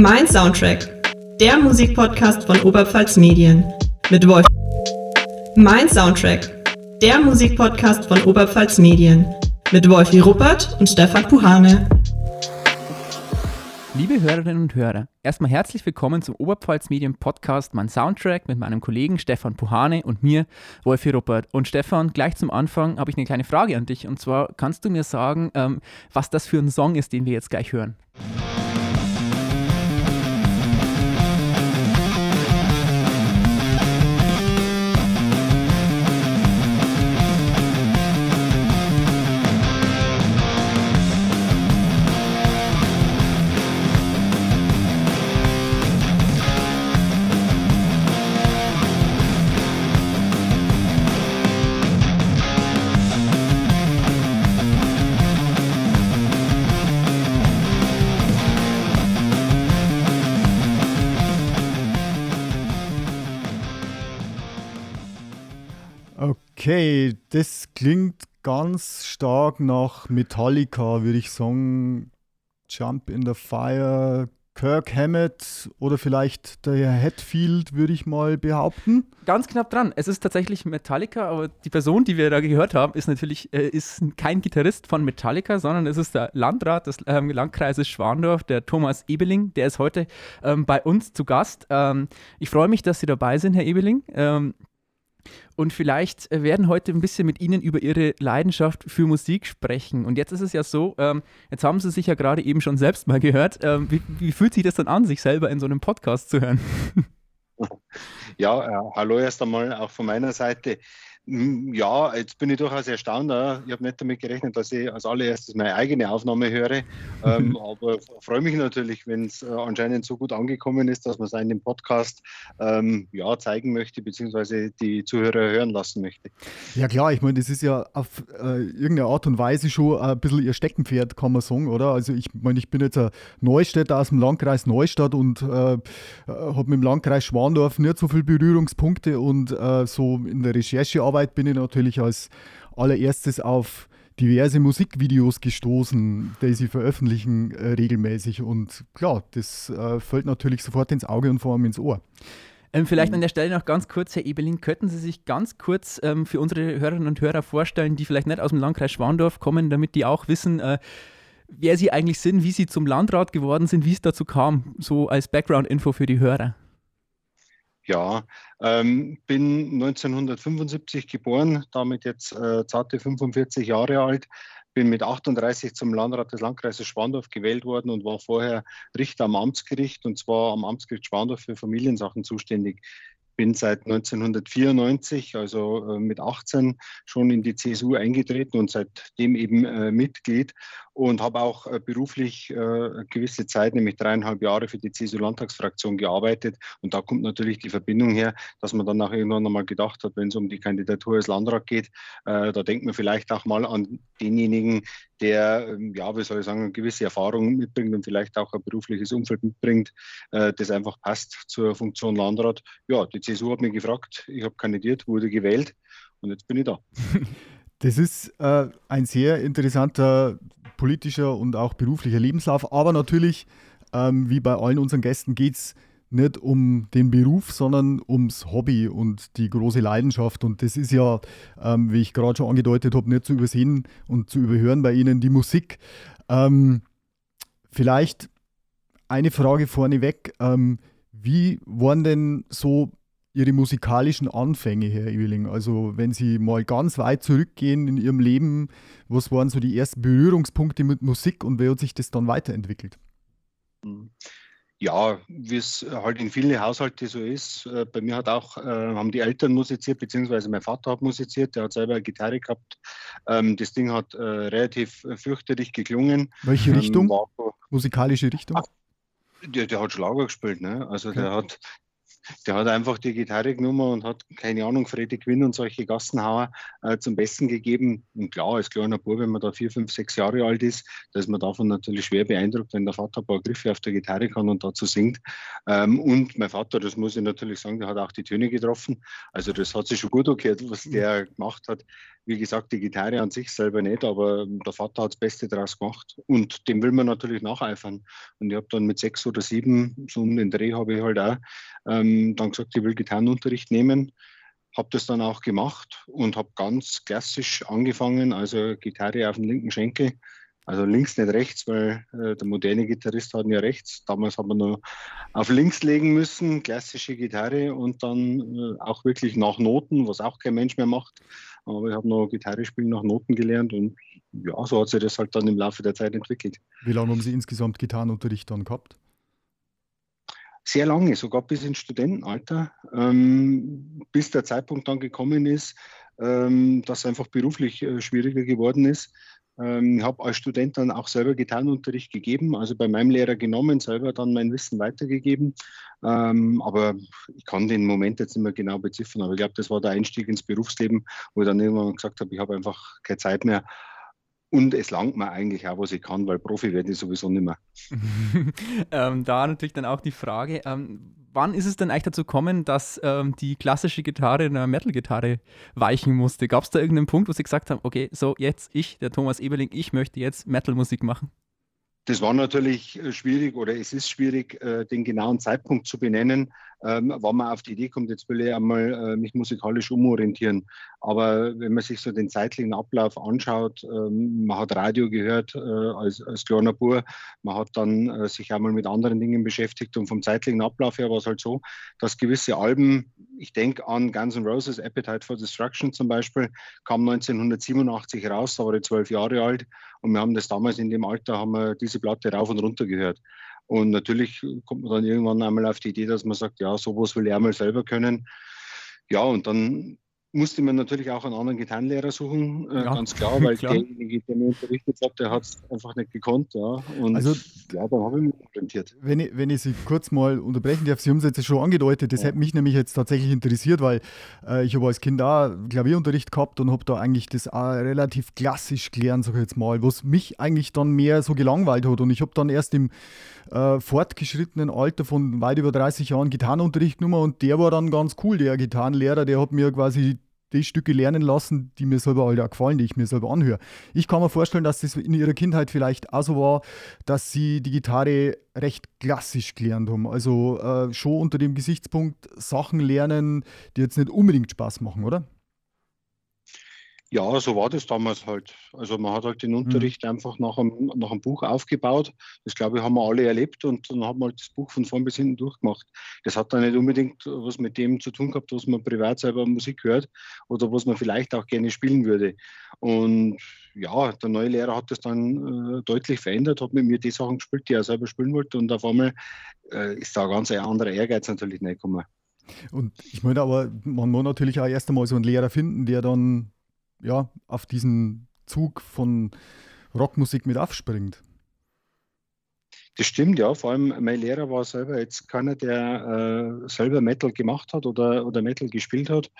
Mein Soundtrack, der Musikpodcast von Oberpfalz Medien mit Wolf. Mein Soundtrack, der Musikpodcast von Oberpfalz Medien mit Wolfi Ruppert und Stefan Puhane. Liebe Hörerinnen und Hörer, erstmal herzlich willkommen zum Oberpfalz Medien Podcast, mein Soundtrack mit meinem Kollegen Stefan Puhane und mir, Wolfi Ruppert. Und Stefan, gleich zum Anfang habe ich eine kleine Frage an dich. Und zwar kannst du mir sagen, ähm, was das für ein Song ist, den wir jetzt gleich hören? Okay, das klingt ganz stark nach Metallica, würde ich sagen. Jump in the Fire, Kirk Hammett oder vielleicht der Hatfield, würde ich mal behaupten. Ganz knapp dran. Es ist tatsächlich Metallica, aber die Person, die wir da gehört haben, ist natürlich äh, ist kein Gitarrist von Metallica, sondern es ist der Landrat des ähm, Landkreises Schwandorf, der Thomas Ebeling. Der ist heute ähm, bei uns zu Gast. Ähm, ich freue mich, dass Sie dabei sind, Herr Ebeling. Und vielleicht äh, werden heute ein bisschen mit Ihnen über Ihre Leidenschaft für Musik sprechen. Und jetzt ist es ja so, ähm, jetzt haben Sie sich ja gerade eben schon selbst mal gehört. Ähm, wie, wie, fühlt sich das dann an, sich selber in so einem Podcast zu hören? Ja, äh, hallo erst einmal auch von meiner Seite. Hm, ja, jetzt bin ich durchaus erstaunt. Ich habe nicht damit gerechnet, dass ich als allererstes meine eigene Aufnahme höre. ähm, aber freue mich natürlich, wenn es äh, anscheinend so gut angekommen ist, dass man es in dem Podcast ähm, ja, zeigen möchte, beziehungsweise die Zuhörer hören lassen möchte. Ja, klar, ich meine, das ist ja auf äh, irgendeine Art und Weise schon ein bisschen ihr Steckenpferd, kann man sagen, oder? Also, ich meine, ich bin jetzt ein Neustädter aus dem Landkreis Neustadt und äh, äh habe mit dem Landkreis Schwandorf nicht so viele Berührungspunkte und äh, so in der Recherchearbeit Arbeit bin ich natürlich als allererstes auf diverse Musikvideos gestoßen, die sie veröffentlichen äh, regelmäßig. Und klar, das äh, fällt natürlich sofort ins Auge und vor allem ins Ohr. Ähm, vielleicht an der Stelle noch ganz kurz, Herr Ebelin, könnten Sie sich ganz kurz ähm, für unsere Hörerinnen und Hörer vorstellen, die vielleicht nicht aus dem Landkreis Schwandorf kommen, damit die auch wissen, äh, wer Sie eigentlich sind, wie Sie zum Landrat geworden sind, wie es dazu kam, so als Background-Info für die Hörer. Ja, ähm, bin 1975 geboren, damit jetzt äh, zarte 45 Jahre alt. Bin mit 38 zum Landrat des Landkreises Schwandorf gewählt worden und war vorher Richter am Amtsgericht und zwar am Amtsgericht Schwandorf für Familiensachen zuständig bin seit 1994, also äh, mit 18, schon in die CSU eingetreten und seitdem eben äh, Mitglied und habe auch äh, beruflich äh, gewisse Zeit, nämlich dreieinhalb Jahre für die CSU-Landtagsfraktion gearbeitet. Und da kommt natürlich die Verbindung her, dass man dann auch irgendwann einmal gedacht hat, wenn es um die Kandidatur als Landrat geht, da denkt man vielleicht auch mal an denjenigen, der, ähm, ja, wie soll ich sagen, eine gewisse Erfahrung mitbringt und vielleicht auch ein berufliches Umfeld mitbringt, äh, das einfach passt zur Funktion Landrat. Ja, die CSU hat mich gefragt, ich habe kandidiert, wurde gewählt und jetzt bin ich da. Das ist äh, ein sehr interessanter politischer und auch beruflicher Lebenslauf, aber natürlich, ähm, wie bei allen unseren Gästen, geht es nicht um den Beruf, sondern ums Hobby und die große Leidenschaft. Und das ist ja, ähm, wie ich gerade schon angedeutet habe, nicht zu übersehen und zu überhören bei Ihnen, die Musik. Ähm, vielleicht eine Frage vorneweg. Ähm, wie waren denn so Ihre musikalischen Anfänge, Herr Eweling? Also wenn Sie mal ganz weit zurückgehen in Ihrem Leben, was waren so die ersten Berührungspunkte mit Musik und wie hat sich das dann weiterentwickelt? Ja, wie es halt in vielen Haushalten so ist. Äh, bei mir hat auch, äh, haben die Eltern musiziert, beziehungsweise mein Vater hat musiziert, der hat selber eine Gitarre gehabt. Ähm, das Ding hat äh, relativ fürchterlich geklungen. Welche ähm, Richtung? Ähm, Musikalische Richtung? Ach, der, der, hat Schlager gespielt, ne? Also okay. der hat der hat einfach die Gitarre genommen und hat, keine Ahnung, Freddy Quinn und solche Gassenhauer äh, zum Besten gegeben. Und klar, als kleiner Bub, wenn man da vier, fünf, sechs Jahre alt ist, da ist man davon natürlich schwer beeindruckt, wenn der Vater ein paar Griffe auf der Gitarre kann und dazu singt. Ähm, und mein Vater, das muss ich natürlich sagen, der hat auch die Töne getroffen. Also das hat sich schon gut angehört, was der gemacht hat. Wie gesagt, die Gitarre an sich selber nicht, aber der Vater hat das Beste daraus gemacht. Und dem will man natürlich nacheifern. Und ich habe dann mit sechs oder sieben, so um den Dreh habe ich halt auch, ähm, dann gesagt, ich will Gitarrenunterricht nehmen. Habe das dann auch gemacht und habe ganz klassisch angefangen, also Gitarre auf dem linken Schenkel, also links nicht rechts, weil äh, der moderne Gitarrist hat ja rechts. Damals hat man nur auf links legen müssen, klassische Gitarre und dann äh, auch wirklich nach Noten, was auch kein Mensch mehr macht. Aber ich habe noch Gitarre spielen nach Noten gelernt und ja, so hat sich das halt dann im Laufe der Zeit entwickelt. Wie lange haben Sie insgesamt Gitarrenunterricht dann gehabt? sehr lange, sogar bis ins Studentenalter, ähm, bis der Zeitpunkt dann gekommen ist, ähm, dass es einfach beruflich äh, schwieriger geworden ist. Ähm, habe als Student dann auch selber Gitarrenunterricht gegeben, also bei meinem Lehrer genommen, selber dann mein Wissen weitergegeben. Ähm, aber ich kann den Moment jetzt nicht mehr genau beziffern, aber ich glaube, das war der Einstieg ins Berufsleben, wo ich dann irgendwann gesagt habe, ich habe einfach keine Zeit mehr und es langt mir eigentlich auch, was ich kann, weil Profi werde ich sowieso nicht mehr. ähm, da natürlich dann auch die Frage, ähm, wann ist es denn eigentlich dazu gekommen, dass ähm, die klassische Gitarre in einer Metal-Gitarre weichen musste? Gab es da irgendeinen Punkt, wo Sie gesagt haben, okay, so jetzt ich, der Thomas Eberling, ich möchte jetzt Metal-Musik machen? Das war natürlich äh, schwierig oder es ist schwierig, äh, den genauen Zeitpunkt zu benennen, ähm, wann man auf die Idee kommt, jetzt will ich einmal äh, mich musikalisch umorientieren. Aber wenn man sich so den zeitlichen Ablauf anschaut, ähm, man hat Radio gehört als, als kleiner Bur, man hat dann sich einmal mit anderen Dingen beschäftigt und vom zeitlichen Ablauf her war es halt so, dass gewisse Alben, ich denke an Guns N' Roses, Appetite for Destruction zum Beispiel, kam 1987 raus, da war ich zwölf Jahre alt und wir haben das damals in dem Alter, haben wir diese Platte rauf und runter gehört. Und natürlich kommt man dann irgendwann einmal auf die Idee, dass man sagt, ja, sowas will ich einmal selber können. Ja, und dann musste man natürlich auch einen anderen Gitarrenlehrer suchen, äh, ja, ganz klar, weil klar. derjenige, der mir unterrichtet hat, der hat es einfach nicht gekonnt. Ja. Und also, ja, dann habe ich mich orientiert. Wenn ich, wenn ich Sie kurz mal unterbrechen darf, Sie haben es jetzt schon angedeutet, das ja. hätte mich nämlich jetzt tatsächlich interessiert, weil äh, ich habe als Kind auch Klavierunterricht gehabt und habe da eigentlich das auch relativ klassisch gelernt, sage ich jetzt mal, was mich eigentlich dann mehr so gelangweilt hat. Und ich habe dann erst im äh, fortgeschrittenen Alter von weit über 30 Jahren Gitarrenunterricht genommen und der war dann ganz cool, der Gitarrenlehrer, der hat mir quasi die Stücke lernen lassen, die mir selber auch gefallen, die ich mir selber anhöre. Ich kann mir vorstellen, dass das in ihrer Kindheit vielleicht auch so war, dass sie die Gitarre recht klassisch gelernt haben. Also äh, schon unter dem Gesichtspunkt Sachen lernen, die jetzt nicht unbedingt Spaß machen, oder? Ja, so war das damals halt. Also man hat halt den mhm. Unterricht mhm. einfach nach einem, nach einem Buch aufgebaut. Das glaube ich, haben wir alle erlebt und dann hat man halt das Buch von vorn bis hinten durchgemacht. Das hat dann nicht unbedingt was mit dem zu tun gehabt, was man privat selber Musik hört oder was man vielleicht auch gerne spielen würde. Und ja, der neue Lehrer hat das dann äh, deutlich verändert, hat mit mir die Sachen gespielt, die er selber spielen wollte und auf einmal äh, ist da ein ganz anderer Ehrgeiz natürlich nicht gekommen. Und ich meine aber, man muss natürlich auch erst einmal so einen Lehrer finden, der dann ja, auf diesen Zug von Rockmusik mit aufspringt. Das stimmt, ja. Vor allem mein Lehrer war selber jetzt keiner, der äh, selber Metal gemacht hat oder, oder Metal gespielt hat,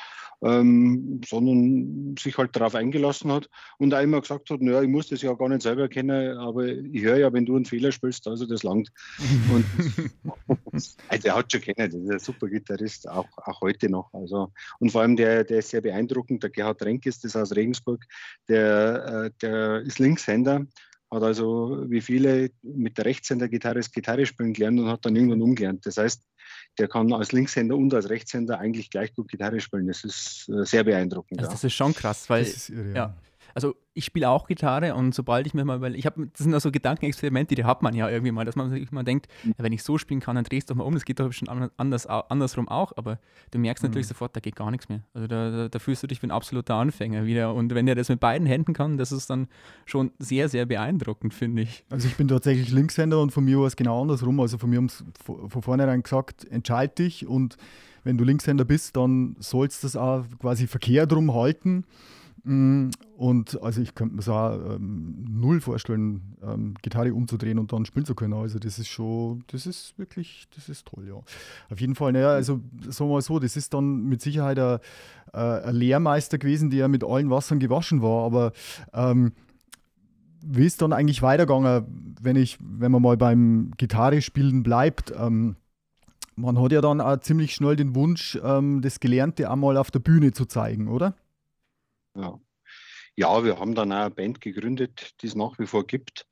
ähm, sondern sich halt darauf eingelassen hat und auch immer gesagt hat, naja, ich muss das ja gar nicht selber kennen, aber ich höre ja, wenn du einen Fehler spielst, also das langt. und also er hat schon kennen, das ist ein super Gitarrist, auch, auch heute noch. Also, und vor allem der, der ist sehr beeindruckend, der Gerhard Renk ist das aus Regensburg, der, äh, der ist Linkshänder hat also wie viele mit der Rechtshänder-Gitarre Gitarre spielen gelernt und hat dann irgendwann umgelernt. Das heißt, der kann als Linkshänder und als Rechtshänder eigentlich gleich gut Gitarre spielen. Das ist äh, sehr beeindruckend. Also. Das ist schon krass, weil irre, ja. ja also ich spiele auch Gitarre und sobald ich mir mal, weil ich habe, das sind also Gedankenexperimente, die hat man ja irgendwie mal, dass man sich mal denkt, mhm. ja, wenn ich so spielen kann, dann drehst du doch mal um, das geht doch schon anders, andersrum auch, aber du merkst natürlich mhm. sofort, da geht gar nichts mehr. Also da, da, da, fühlst du dich wie ein absoluter Anfänger wieder und wenn der das mit beiden Händen kann, das ist dann schon sehr, sehr beeindruckend, finde ich. Also ich bin tatsächlich Linkshänder und von mir war es genau andersrum, also von mir haben es von vornherein gesagt, entscheid dich und wenn du Linkshänder bist, dann sollst du das auch quasi Verkehr drum halten und also ich könnte mir so ähm, null vorstellen, ähm, Gitarre umzudrehen und dann spielen zu können. Also das ist schon, das ist wirklich, das ist toll, ja. Auf jeden Fall, naja, also sagen wir mal so, das ist dann mit Sicherheit ein, äh, ein Lehrmeister gewesen, der mit allen Wassern gewaschen war, aber ähm, wie ist dann eigentlich weitergegangen, wenn ich, wenn man mal beim Gitarre spielen bleibt? Ähm, man hat ja dann auch ziemlich schnell den Wunsch, ähm, das Gelernte einmal auf der Bühne zu zeigen, oder? Ja. ja, wir haben dann auch eine Band gegründet, die es nach wie vor gibt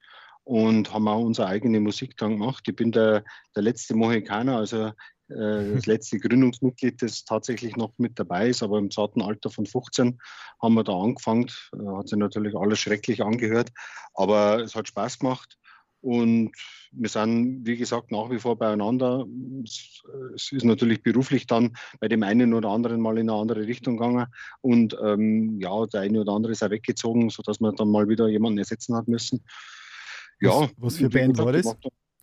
und haben auch unsere eigene Musik dann gemacht. Ich bin der, der letzte Mohikaner, also äh, das letzte Gründungsmitglied, das tatsächlich noch mit dabei ist, aber im zarten Alter von 15 haben wir da angefangen. Äh, hat sich natürlich alles schrecklich angehört, aber es hat Spaß gemacht. Und wir sind, wie gesagt, nach wie vor beieinander. Es ist natürlich beruflich dann bei dem einen oder anderen mal in eine andere Richtung gegangen. Und ähm, ja, der eine oder andere ist auch weggezogen, sodass man dann mal wieder jemanden ersetzen hat müssen. Ja, was, was für Band war das?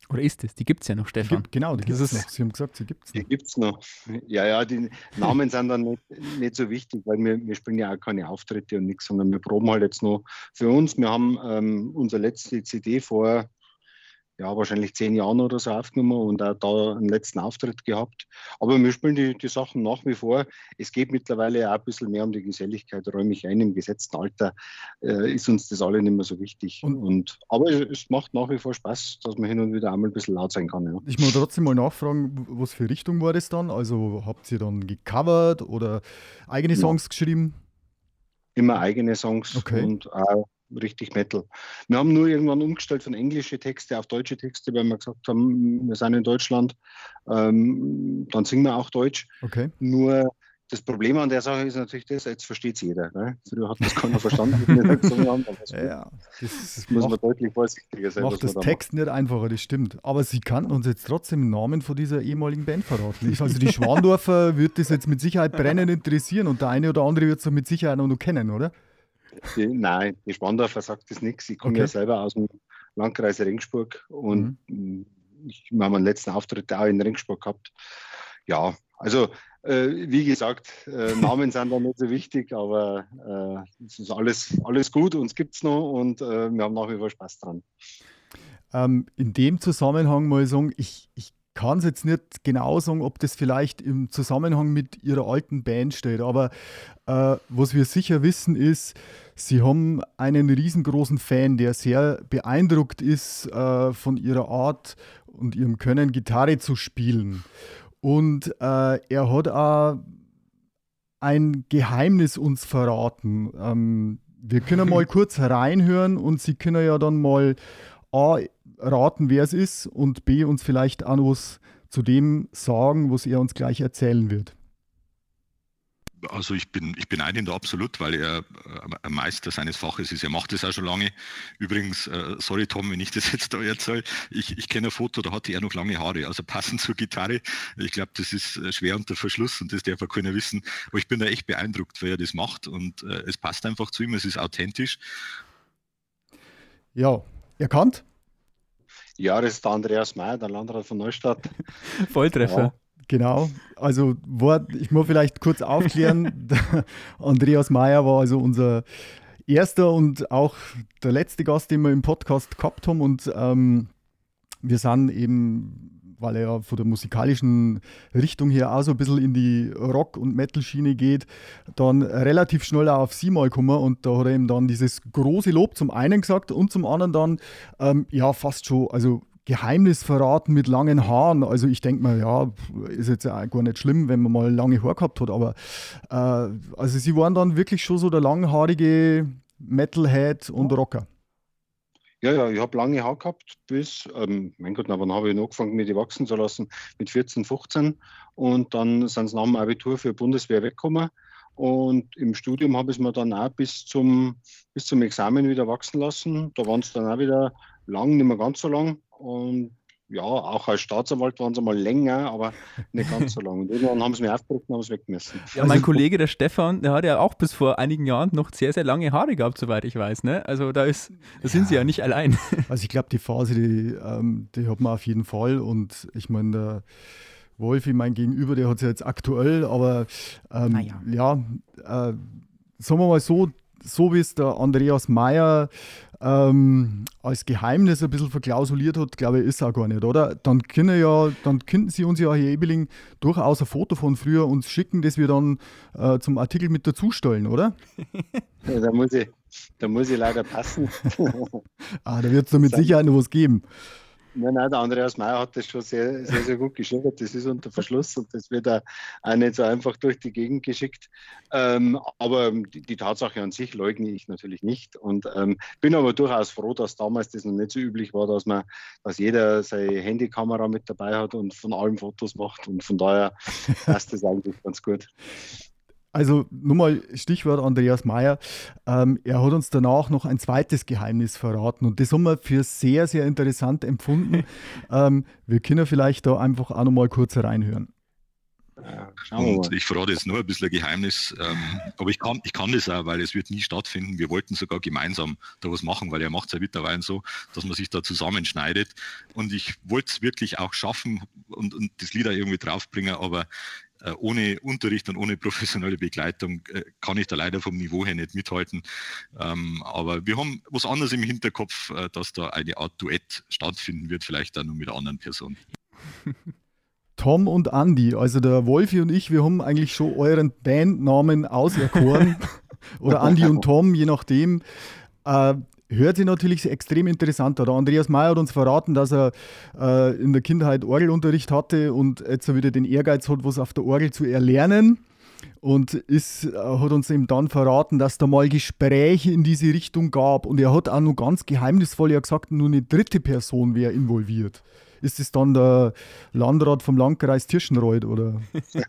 Oder ist es? Die gibt es ja noch, Stefan. Gibt, genau, die gibt es noch. Sie haben gesagt, sie gibt es noch. Die gibt es noch. Ja, ja, die Namen sind dann nicht, nicht so wichtig, weil wir, wir spielen ja auch keine Auftritte und nichts, sondern wir proben halt jetzt noch für uns. Wir haben ähm, unsere letzte CD vor ja, wahrscheinlich zehn Jahren oder so aufgenommen und auch da einen letzten Auftritt gehabt. Aber wir spielen die, die Sachen nach wie vor. Es geht mittlerweile auch ein bisschen mehr um die Geselligkeit, räume ich ein. Im gesetzten Alter äh, ist uns das alle nicht mehr so wichtig. Und, und, aber es macht nach wie vor Spaß, dass man hin und wieder einmal ein bisschen laut sein kann. Ja. Ich muss trotzdem mal nachfragen, was für Richtung war das dann? Also habt ihr dann gecovert oder eigene Songs ja. geschrieben? Immer eigene Songs okay. und auch richtig Metal. Wir haben nur irgendwann umgestellt von englische Texte auf deutsche Texte, weil wir gesagt haben, wir sind in Deutschland, ähm, dann singen wir auch Deutsch. Okay. Nur das Problem an der Sache ist natürlich das, jetzt versteht es jeder. Ne? Früher hat das keiner verstanden, haben. ja, das, das muss macht, man deutlich vorsichtiger sein. Macht das Text macht. nicht einfacher, das stimmt. Aber Sie kannten uns jetzt trotzdem den Namen von dieser ehemaligen Band verraten. Also die Schwandorfer wird das jetzt mit Sicherheit brennend interessieren und der eine oder andere wird es mit Sicherheit auch noch kennen, oder? Die, nein, die Spandorfer sagt das nichts. Ich komme okay. ja selber aus dem Landkreis Regensburg und mhm. ich, wir haben einen letzten Auftritt auch in Regensburg gehabt. Ja, also äh, wie gesagt, äh, Namen sind da nicht so wichtig, aber äh, es ist alles, alles gut, uns gibt es noch und äh, wir haben nach wie vor Spaß dran. Ähm, in dem Zusammenhang mal sagen, ich, ich kann es jetzt nicht genau sagen, ob das vielleicht im Zusammenhang mit ihrer alten Band steht, aber äh, was wir sicher wissen ist, sie haben einen riesengroßen Fan, der sehr beeindruckt ist äh, von ihrer Art und ihrem Können, Gitarre zu spielen. Und äh, er hat auch ein Geheimnis uns verraten. Ähm, wir können mal kurz reinhören und Sie können ja dann mal A, raten, wer es ist und B, uns vielleicht auch was zu dem sagen, was er uns gleich erzählen wird. Also ich bin, ich beneide ihn da absolut, weil er äh, ein Meister seines Faches ist. Er macht das auch schon lange. Übrigens, äh, sorry Tom, wenn ich das jetzt da erzähle, ich, ich kenne ein Foto, da hatte er noch lange Haare, also passend zur Gitarre. Ich glaube, das ist äh, schwer unter Verschluss und das darf auch keiner wissen. Aber ich bin da echt beeindruckt, wie er das macht und es passt einfach zu ihm, es ist authentisch. Ja, erkannt? Ja, das ist der Andreas Mayer, der Landrat von Neustadt. Volltreffer. Ja. Genau, also war, ich muss vielleicht kurz aufklären, Andreas Mayer war also unser erster und auch der letzte Gast, den wir im Podcast gehabt haben und ähm, wir sind eben weil er ja von der musikalischen Richtung her auch so ein bisschen in die Rock- und Metal-Schiene geht, dann relativ schnell auch auf sie mal gekommen und da hat er ihm dann dieses große Lob zum einen gesagt und zum anderen dann, ähm, ja, fast schon, also Geheimnis verraten mit langen Haaren. Also ich denke mal, ja, ist jetzt ja gar nicht schlimm, wenn man mal lange Haare gehabt hat, aber äh, also sie waren dann wirklich schon so der langhaarige Metalhead und Rocker. Ja, ja, ich habe lange Haare gehabt bis, ähm, mein Gott, aber dann habe ich angefangen, mir die wachsen zu lassen? Mit 14, 15 und dann sind sie nach dem Abitur für Bundeswehr weggekommen. Und im Studium habe ich es mir dann auch bis zum, bis zum Examen wieder wachsen lassen. Da waren es dann auch wieder lang, nicht mehr ganz so lang. Und ja, auch als Staatsanwalt waren sie mal länger, aber nicht ganz so lang. Und irgendwann haben sie mir aufgedrückt und haben es weggemessen. Ja, mein Kollege, der Stefan, der hat ja auch bis vor einigen Jahren noch sehr, sehr lange Haare gehabt, soweit ich weiß. Ne? Also da, ist, da sind sie ja nicht allein. Also ich glaube, die Phase, die, ähm, die hat man auf jeden Fall. Und ich meine, der Wolfi, mein Gegenüber, der hat es ja jetzt aktuell, aber ähm, ja, ja äh, sagen wir mal so, so wie es der Andreas Mayer ähm, als Geheimnis ein bisschen verklausuliert hat, glaube ich, ist auch gar nicht, oder? Dann können, ja, dann könnten Sie uns ja, Herr Ebeling, durchaus ein Foto von früher uns schicken, das wir dann äh, zum Artikel mit dazustellen, oder? Ja, da, muss ich, da muss ich leider passen. ah, da wird es mit Sicherheit noch was geben. Nein, nein, der Andreas Meyer hat das schon sehr, sehr, sehr gut geschildert. Das ist unter Verschluss und das wird auch nicht so einfach durch die Gegend geschickt. Ähm, aber die, die, Tatsache an sich leugne ich natürlich nicht und ähm, bin aber durchaus froh, dass damals das noch nicht so üblich war, dass man, dass jeder seine Handykamera mit dabei hat und von allem Fotos macht und von daher passt das eigentlich ganz gut. Also nur mal Stichwort Andreas Mayer. Ähm, er hat uns danach noch ein zweites Geheimnis verraten und das haben wir für sehr, sehr interessant empfunden. ähm, wir können vielleicht da einfach auch noch mal kurz reinhören. Und ich verrate jetzt nur ein bisschen ein Geheimnis, ähm, aber ich kann, ich kann das auch, weil es wird nie stattfinden. Wir wollten sogar gemeinsam da was machen, weil er macht es ja mittlerweile so, dass man sich da zusammenschneidet. Und ich wollte es wirklich auch schaffen und, und das Lied auch irgendwie draufbringen, aber ohne Unterricht und ohne professionelle Begleitung äh, kann ich da leider vom Niveau her nicht mithalten. Ähm, aber wir haben was anderes im Hinterkopf, äh, dass da eine Art Duett stattfinden wird, vielleicht auch nur mit anderen Personen. Tom und Andy, also der Wolfi und ich, wir haben eigentlich schon euren Bandnamen auserkoren. Oder Andy und Tom, je nachdem. Äh, hört sich natürlich extrem interessant an. Der Andreas Mayer hat uns verraten, dass er äh, in der Kindheit Orgelunterricht hatte und jetzt wieder den Ehrgeiz hat, was auf der Orgel zu erlernen. Und ist, äh, hat uns eben dann verraten, dass da mal Gespräche in diese Richtung gab. Und er hat auch noch ganz geheimnisvoll ja gesagt, nur eine dritte Person wäre involviert. Ist es dann der Landrat vom Landkreis Tirschenreuth oder?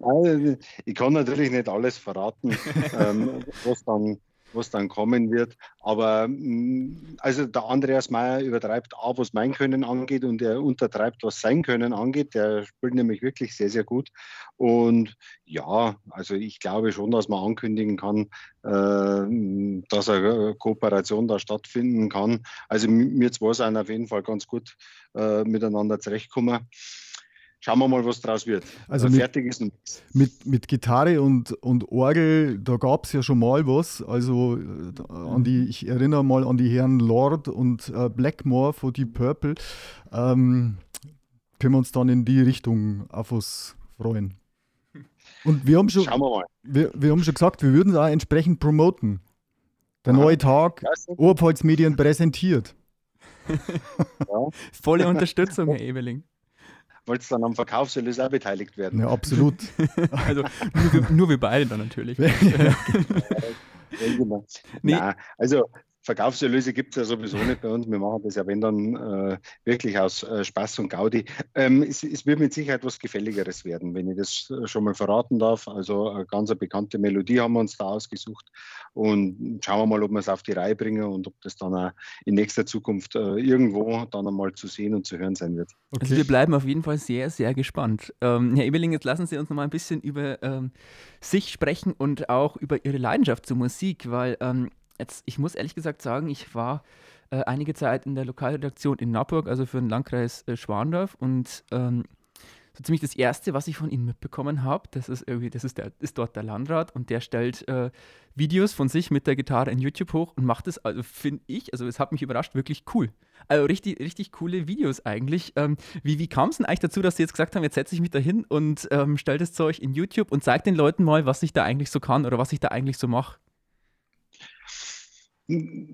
Also, ich kann natürlich nicht alles verraten, ähm, was dann was dann kommen wird. Aber mm, also der Andreas Meyer übertreibt A, was mein Können angeht und er untertreibt, was sein Können angeht. Der spielt nämlich wirklich sehr, sehr gut. Und ja, also ich glaube schon, dass man ankündigen kann, äh, dass eine Kooperation da stattfinden kann. Also mir zwei sind auf jeden Fall ganz gut äh, miteinander zurechtkommen schauen wir mal, was draus wird. Also mit, fertig ist mit, mit Gitarre und, und Orgel, da gab es ja schon mal was. Also äh, an die, ich erinnere mal an die Herren Lord und äh, Blackmore von Deep Purple. Ähm, können wir uns dann in die Richtung auf was freuen. Und wir haben schon, Schauen wir, mal. Wir, wir haben schon gesagt, wir würden es auch entsprechend promoten. Der neue Tag, Oberpfalz Medien präsentiert. Ja. Volle Unterstützung, Herr Ebeling wollt dann am Verkaufserlös auch beteiligt werden. Ja, absolut. also nur wir, nur wir beide dann natürlich. ja, genau. nee. Nein, also Verkaufserlöse gibt es ja sowieso nicht bei uns. Wir machen das ja, wenn dann äh, wirklich aus äh, Spaß und Gaudi. Ähm, es, es, wird mit Sicherheit was Gefälligeres werden, wenn ich das äh, schon mal verraten darf. Also eine ganz eine bekannte Melodie haben wir uns da ausgesucht und schauen wir mal, ob wir es auf die Reihe bringen und ob das dann auch in nächster Zukunft äh, irgendwo dann einmal zu sehen und zu hören sein wird. Okay. Also wir bleiben auf jeden Fall sehr, sehr gespannt. Ähm, Herr Ebeling, jetzt lassen Sie uns noch mal ein bisschen über ähm, sich sprechen und auch über Ihre Leidenschaft zur Musik, weil ähm, Jetzt, ich muss ehrlich gesagt sagen, ich war äh, einige Zeit in der Lokalredaktion in Naburg, also für den Landkreis äh, Schwandorf und ähm, so ziemlich das Erste, was ich von ihm mitbekommen habe, das ist irgendwie, das ist, der, ist dort der Landrat und der stellt äh, Videos von sich mit der Gitarre in YouTube hoch und macht es, also finde ich, also es hat mich überrascht, wirklich cool. Also richtig, richtig coole Videos eigentlich. Ähm, wie wie kam es denn eigentlich dazu, dass Sie jetzt gesagt haben, jetzt setze ich mich da hin und ähm, stelle das Zeug in YouTube und zeige den Leuten mal, was ich da eigentlich so kann oder was ich da eigentlich so mache?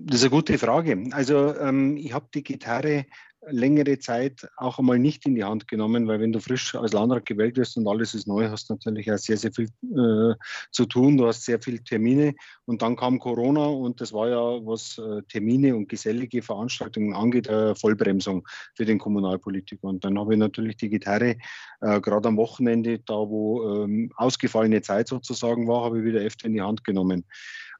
Das ist eine gute Frage. Also ähm, ich habe die Gitarre längere Zeit auch einmal nicht in die Hand genommen, weil wenn du frisch als Landrat gewählt wirst und alles ist neu, hast du natürlich auch sehr, sehr viel äh, zu tun. Du hast sehr viele Termine und dann kam Corona und das war ja, was äh, Termine und gesellige Veranstaltungen angeht, äh, Vollbremsung für den Kommunalpolitiker. Und dann habe ich natürlich die Gitarre äh, gerade am Wochenende, da wo ähm, ausgefallene Zeit sozusagen war, habe ich wieder öfter in die Hand genommen.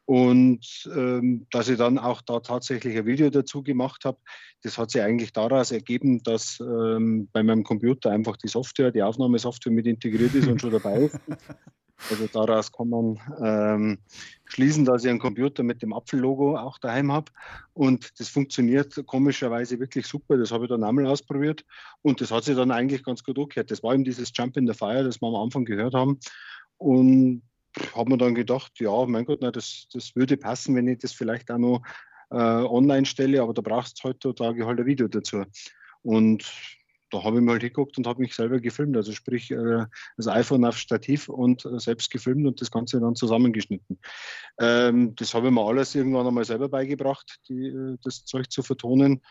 Und ähm, dass ich dann auch da tatsächlich ein Video dazu gemacht habe, das hat sich eigentlich daraus ergeben, dass ähm, bei meinem Computer einfach die Software, die Aufnahmesoftware mit integriert ist und schon dabei ist. Also daraus kann man ähm, schließen, dass ich einen Computer mit dem Apfellogo auch daheim habe. Und das funktioniert komischerweise wirklich super. Das habe ich dann einmal ausprobiert. Und das hat sich dann eigentlich ganz gut angehört. Das war eben dieses Jump in the Fire, das wir am Anfang gehört haben. Und habe mir dann gedacht, ja, mein Gott, na, das, das würde passen, wenn ich das vielleicht auch noch äh, online stelle, aber da brauchst du heutzutage halt ein Video dazu. Und da habe ich mal halt geguckt und habe mich selber gefilmt, also sprich äh, das iPhone auf Stativ und äh, selbst gefilmt und das Ganze dann zusammengeschnitten. Ähm, das habe ich mir alles irgendwann einmal selber beigebracht, die, äh, das Zeug zu vertonen.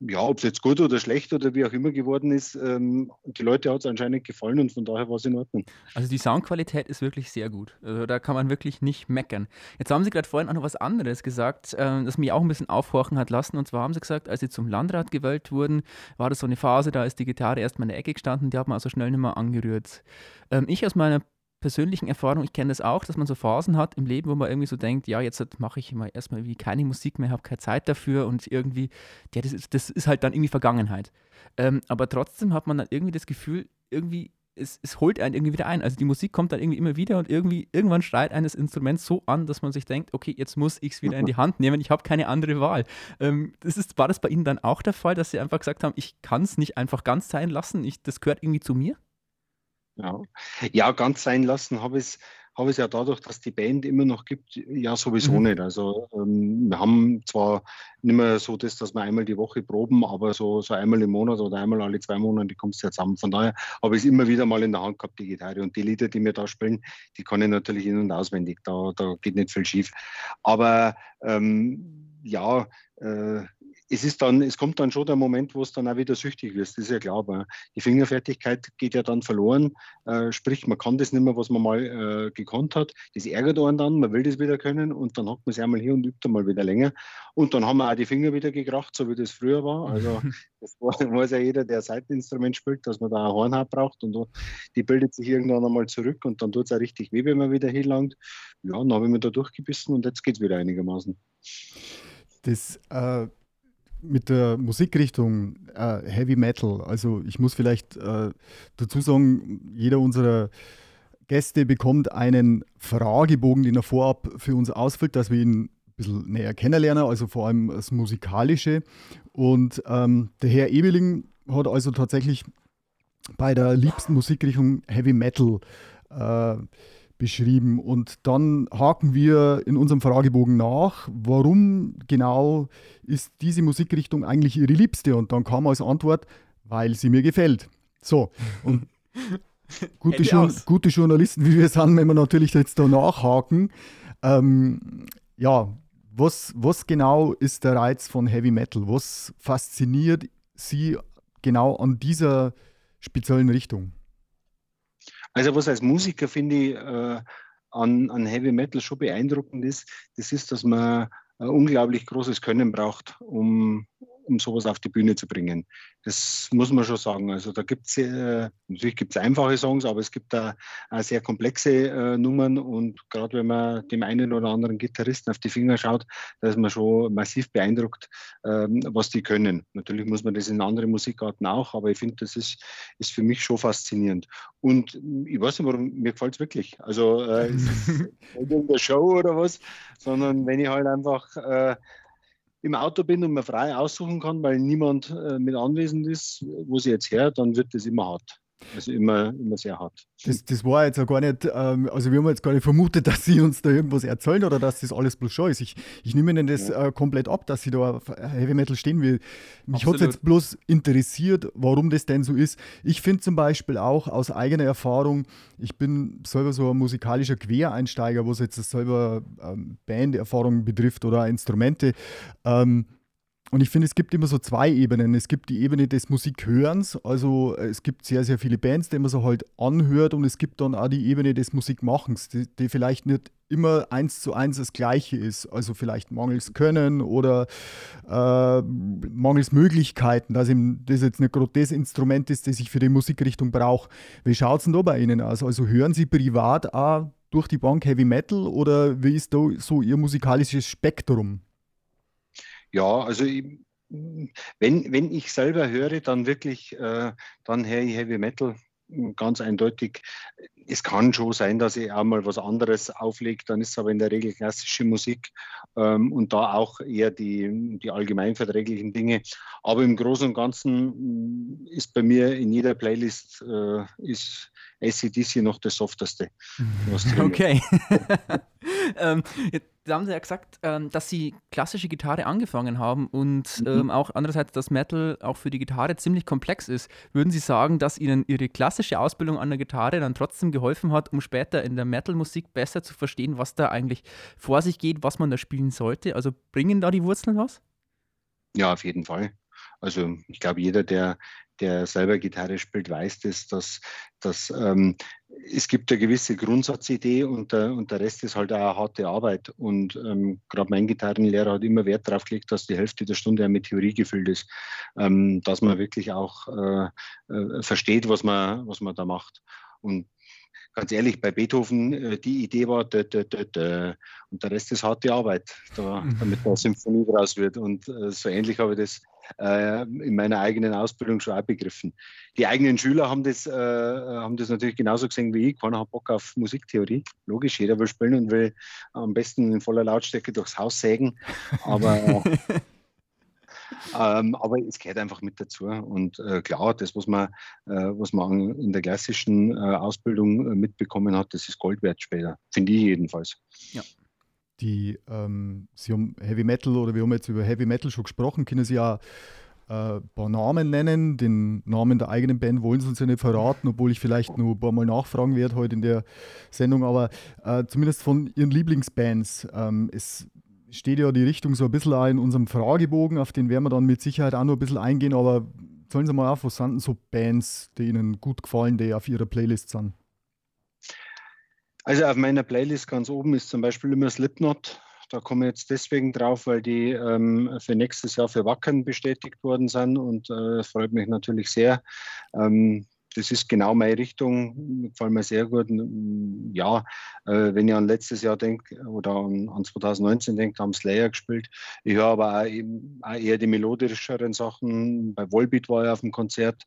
Ja, ob es jetzt gut oder schlecht oder wie auch immer geworden ist, ähm, die Leute hat es anscheinend gefallen und von daher war es in Ordnung. Also die Soundqualität ist wirklich sehr gut. Also da kann man wirklich nicht meckern. Jetzt haben Sie gerade vorhin auch noch was anderes gesagt, äh, das mich auch ein bisschen aufhorchen hat lassen. Und zwar haben Sie gesagt, als Sie zum Landrat gewählt wurden, war das so eine Phase, da ist die Gitarre erstmal in der Ecke gestanden, die hat man also schnell nicht mehr angerührt. Ähm, ich aus meiner persönlichen Erfahrung, ich kenne das auch, dass man so Phasen hat im Leben, wo man irgendwie so denkt, ja, jetzt mache ich mal erstmal wie keine Musik mehr, habe keine Zeit dafür und irgendwie, ja, das ist, das ist halt dann irgendwie Vergangenheit. Ähm, aber trotzdem hat man dann irgendwie das Gefühl, irgendwie, es, es holt einen irgendwie wieder ein. Also die Musik kommt dann irgendwie immer wieder und irgendwie, irgendwann schreit eines Instrument so an, dass man sich denkt, okay, jetzt muss ich es wieder in die Hand nehmen, ich habe keine andere Wahl. Ähm, das ist, war das bei Ihnen dann auch der Fall, dass Sie einfach gesagt haben, ich kann es nicht einfach ganz sein lassen, ich, das gehört irgendwie zu mir? Ja, ja ganz sein lassen habe ich es habe ja dadurch, dass die Band immer noch gibt, ja sowieso mhm. nicht. Also ähm, wir haben zwar nicht mehr so das, dass wir einmal die Woche proben, aber so, so einmal im Monat oder einmal alle zwei Monate kommst du ja zusammen. Von daher habe ich es immer wieder mal in der Hand gehabt, die Gitarre. Und die Lieder, die wir da spielen, die kann ich natürlich in- und auswendig. Da, da geht nicht viel schief. Aber ähm, ja, äh, es ist dann, es kommt dann schon der Moment, wo es dann auch wieder süchtig wird. Das ist ja klar. Die Fingerfertigkeit geht ja dann verloren. Äh, sprich, man kann das nicht mehr, was man mal äh, gekonnt hat. Das ärgert einen dann, man will das wieder können und dann hockt man sich einmal hier und übt einmal wieder länger. Und dann haben wir auch die Finger wieder gekracht, so wie das früher war. Also das weiß ja jeder, der Seiteninstrument spielt, dass man da ein Hornhaut braucht und die bildet sich irgendwann einmal zurück und dann tut es auch richtig weh, wenn man wieder hinlangt. Ja, dann habe ich mir da durchgebissen und jetzt geht es wieder einigermaßen. Das äh mit der Musikrichtung äh, Heavy Metal, also ich muss vielleicht äh, dazu sagen, jeder unserer Gäste bekommt einen Fragebogen, den er vorab für uns ausfüllt, dass wir ihn ein bisschen näher kennenlernen, also vor allem das Musikalische. Und ähm, der Herr Ebeling hat also tatsächlich bei der liebsten Musikrichtung Heavy Metal äh, beschrieben. Und dann haken wir in unserem Fragebogen nach, warum genau ist diese Musikrichtung eigentlich ihre liebste? Und dann kam als Antwort, weil sie mir gefällt. So, und gute, Jour gute, Journalisten, wie wir sind, wenn wir natürlich jetzt da nachhaken. Ähm, ja, was, was genau ist der Reiz von Heavy Metal? Was fasziniert Sie genau an dieser speziellen Richtung? Also was als Musiker finde ich äh, an, an Heavy Metal schon beeindruckend ist, das ist, dass man ein unglaublich großes Können braucht, um, um sowas auf die Bühne zu bringen. Das muss man schon sagen. Also da gibt es äh, natürlich gibt's einfache Songs, aber es gibt da auch sehr komplexe äh, Nummern und gerade wenn man dem einen oder anderen Gitarristen auf die Finger schaut, da ist man schon massiv beeindruckt, ähm, was die können. Natürlich muss man das in anderen Musikarten auch, aber ich finde, das ist, ist für mich schon faszinierend. Und ich weiß nicht, warum, mir gefällt es wirklich. Also äh, es ist nicht in der Show oder was, sondern wenn ich halt einfach äh, im Auto bin und mir frei aussuchen kann, weil niemand äh, mit anwesend ist, wo sie jetzt her, dann wird das immer hart. Also immer, immer sehr hart. Das, das war jetzt auch gar nicht, ähm, also wir haben jetzt gar nicht vermutet, dass Sie uns da irgendwas erzählen oder dass das alles bloß schon ist. Ich, ich nehme Ihnen das ja. äh, komplett ab, dass Sie da auf Heavy Metal stehen will. Mich hat es jetzt bloß interessiert, warum das denn so ist. Ich finde zum Beispiel auch aus eigener Erfahrung, ich bin selber so ein musikalischer Quereinsteiger, was jetzt selber ähm, Banderfahrung betrifft oder Instrumente. Ähm, und ich finde, es gibt immer so zwei Ebenen. Es gibt die Ebene des Musikhörens, also äh, es gibt sehr, sehr viele Bands, die man so halt anhört und es gibt dann auch die Ebene des Musikmachens, die, die vielleicht nicht immer eins zu eins das Gleiche ist. Also vielleicht mangels Können oder äh, mangels Möglichkeiten, dass eben das jetzt nicht gerade das Instrument ist, das ich für die Musikrichtung brauche. Wie schaut es denn da bei Ihnen aus? Also hören Sie privat auch durch die Bank Heavy Metal oder wie ist da so Ihr musikalisches Spektrum? Ja, also wenn, wenn ich selber höre, dann wirklich, äh, dann höre ich Heavy Metal ganz eindeutig. Es kann schon sein, dass ich auch mal was anderes auflege, dann ist es aber in der Regel klassische Musik ähm, und da auch eher die, die allgemeinverträglichen Dinge. Aber im Großen und Ganzen ist bei mir in jeder Playlist äh, ist ACDC noch das softeste. okay. ähm, da haben Sie ja gesagt, ähm, dass Sie klassische Gitarre angefangen haben und mhm. ähm, auch andererseits, dass Metal auch für die Gitarre ziemlich komplex ist. Würden Sie sagen, dass Ihnen Ihre klassische Ausbildung an der Gitarre dann trotzdem geholfen hat, um später in der Metal-Musik besser zu verstehen, was da eigentlich vor sich geht, was man da spielen sollte? Also bringen da die Wurzeln was? Ja, auf jeden Fall. Also ich glaube, jeder, der, der selber Gitarre spielt, weiß das, dass, dass ähm, es gibt eine gewisse Grundsatzidee und der, und der Rest ist halt auch eine harte Arbeit. Und ähm, gerade mein Gitarrenlehrer hat immer Wert darauf gelegt, dass die Hälfte der Stunde mit Theorie gefüllt ist, ähm, dass man wirklich auch äh, äh, versteht, was man, was man da macht. Und ganz ehrlich, bei Beethoven, äh, die Idee war, dö, dö, dö, und der Rest ist harte Arbeit, da, mhm. damit eine Symphonie draus wird. Und äh, so ähnlich habe ich das äh, in meiner eigenen Ausbildung schon auch begriffen. Die eigenen Schüler haben das, äh, haben das natürlich genauso gesehen wie ich. Keiner hat Bock auf Musiktheorie. Logisch, jeder will spielen und will am besten in voller Lautstärke durchs Haus sägen. Aber Ähm, aber es gehört einfach mit dazu. Und äh, klar, das, was man, äh, was man in der klassischen äh, Ausbildung äh, mitbekommen hat, das ist Gold wert später. Finde ich jedenfalls. Ja. Die, ähm, Sie haben Heavy Metal oder wir haben jetzt über Heavy Metal schon gesprochen, können Sie ja äh, ein paar Namen nennen. Den Namen der eigenen Band wollen Sie uns ja nicht verraten, obwohl ich vielleicht noch ein paar Mal nachfragen werde heute in der Sendung. Aber äh, zumindest von Ihren Lieblingsbands. Ähm, es steht ja die Richtung so ein bisschen auch in unserem Fragebogen, auf den werden wir dann mit Sicherheit auch noch ein bisschen eingehen, aber sollen Sie mal auf, was sind so Bands, die Ihnen gut gefallen, die auf Ihrer Playlist sind? Also auf meiner Playlist ganz oben ist zum Beispiel immer Slipknot. Da komme ich jetzt deswegen drauf, weil die ähm, für nächstes Jahr für Wackern bestätigt worden sind und äh, freut mich natürlich sehr. Ähm, das ist genau meine Richtung, gefällt mir sehr gut. Ja, äh, wenn ich an letztes Jahr denke oder an, an 2019 denke, haben Slayer gespielt. Ich höre aber auch, eben, auch eher die melodischeren Sachen. Bei Volbeat war ich auf dem Konzert.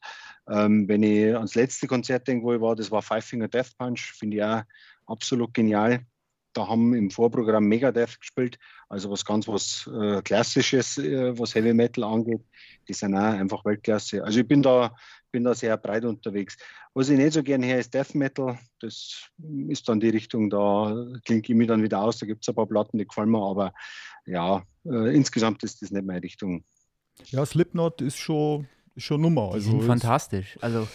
Ähm, wenn ich ans letzte Konzert denke, wo ich war, das war Five Finger Death Punch, finde ich auch absolut genial. Da haben im Vorprogramm Megadeth gespielt, also was ganz was äh, Klassisches, äh, was Heavy Metal angeht. Die sind auch einfach Weltklasse. Also ich bin da, bin da sehr breit unterwegs. Was ich nicht so gerne her ist Death Metal. Das ist dann die Richtung, da klinge ich mich dann wieder aus. Da gibt es ein paar Platten, die gefallen mir, aber ja, äh, insgesamt ist das nicht meine Richtung. Ja, Slipknot ist schon, ist schon Nummer. Die also sind fantastisch. Also,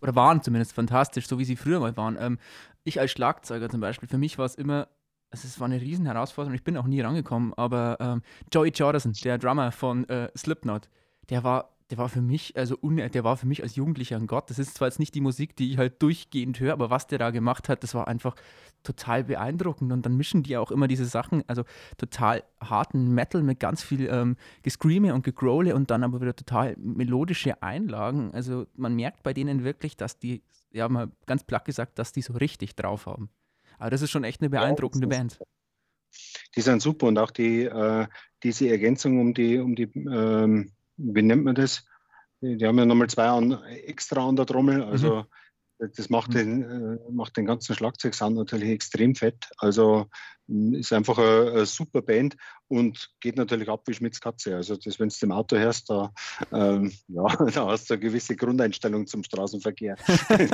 oder waren zumindest fantastisch, so wie sie früher mal waren. Ähm, ich als Schlagzeuger zum Beispiel, für mich war es immer also es war eine riesen Herausforderung. Ich bin auch nie rangekommen, aber ähm, Joey Jordison, der Drummer von äh, Slipknot, der war der war für mich, also der war für mich als Jugendlicher ein Gott. Das ist zwar jetzt nicht die Musik, die ich halt durchgehend höre, aber was der da gemacht hat, das war einfach total beeindruckend. Und dann mischen die auch immer diese Sachen, also total harten Metal mit ganz viel ähm, Gescreame und Gegrole und dann aber wieder total melodische Einlagen. Also man merkt bei denen wirklich, dass die, ja mal ganz platt gesagt, dass die so richtig drauf haben. Aber das ist schon echt eine beeindruckende ja, Band. Die sind super und auch die, äh, diese Ergänzung um die, um die ähm wie nennt man das? Die, die haben ja nochmal zwei an, extra an der Trommel. Also mhm. das macht, mhm. den, äh, macht den ganzen Schlagzeugsound natürlich extrem fett. Also ist einfach eine, eine, super Band und geht natürlich ab wie Schmitz Katze. Also das, wenn du im Auto hörst, da, ähm, ja, da hast du eine gewisse Grundeinstellung zum Straßenverkehr. das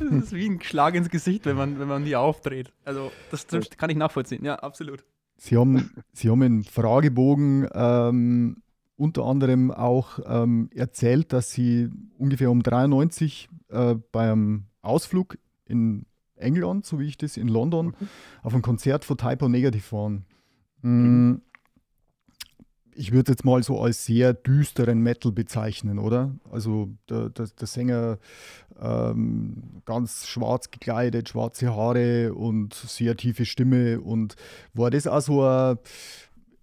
ist wie ein Schlag ins Gesicht, wenn man, wenn man die aufdreht. Also das, das kann ich nachvollziehen, ja, absolut. Sie haben, Sie haben einen Fragebogen ähm, unter anderem auch ähm, erzählt, dass sie ungefähr um 93 äh, beim Ausflug in England, so wie ich das, in London, okay. auf ein Konzert von Typo Negative waren. Mhm. Ich würde jetzt mal so als sehr düsteren Metal bezeichnen, oder? Also der, der, der Sänger ähm, ganz schwarz gekleidet, schwarze Haare und sehr tiefe Stimme. Und war das auch so ein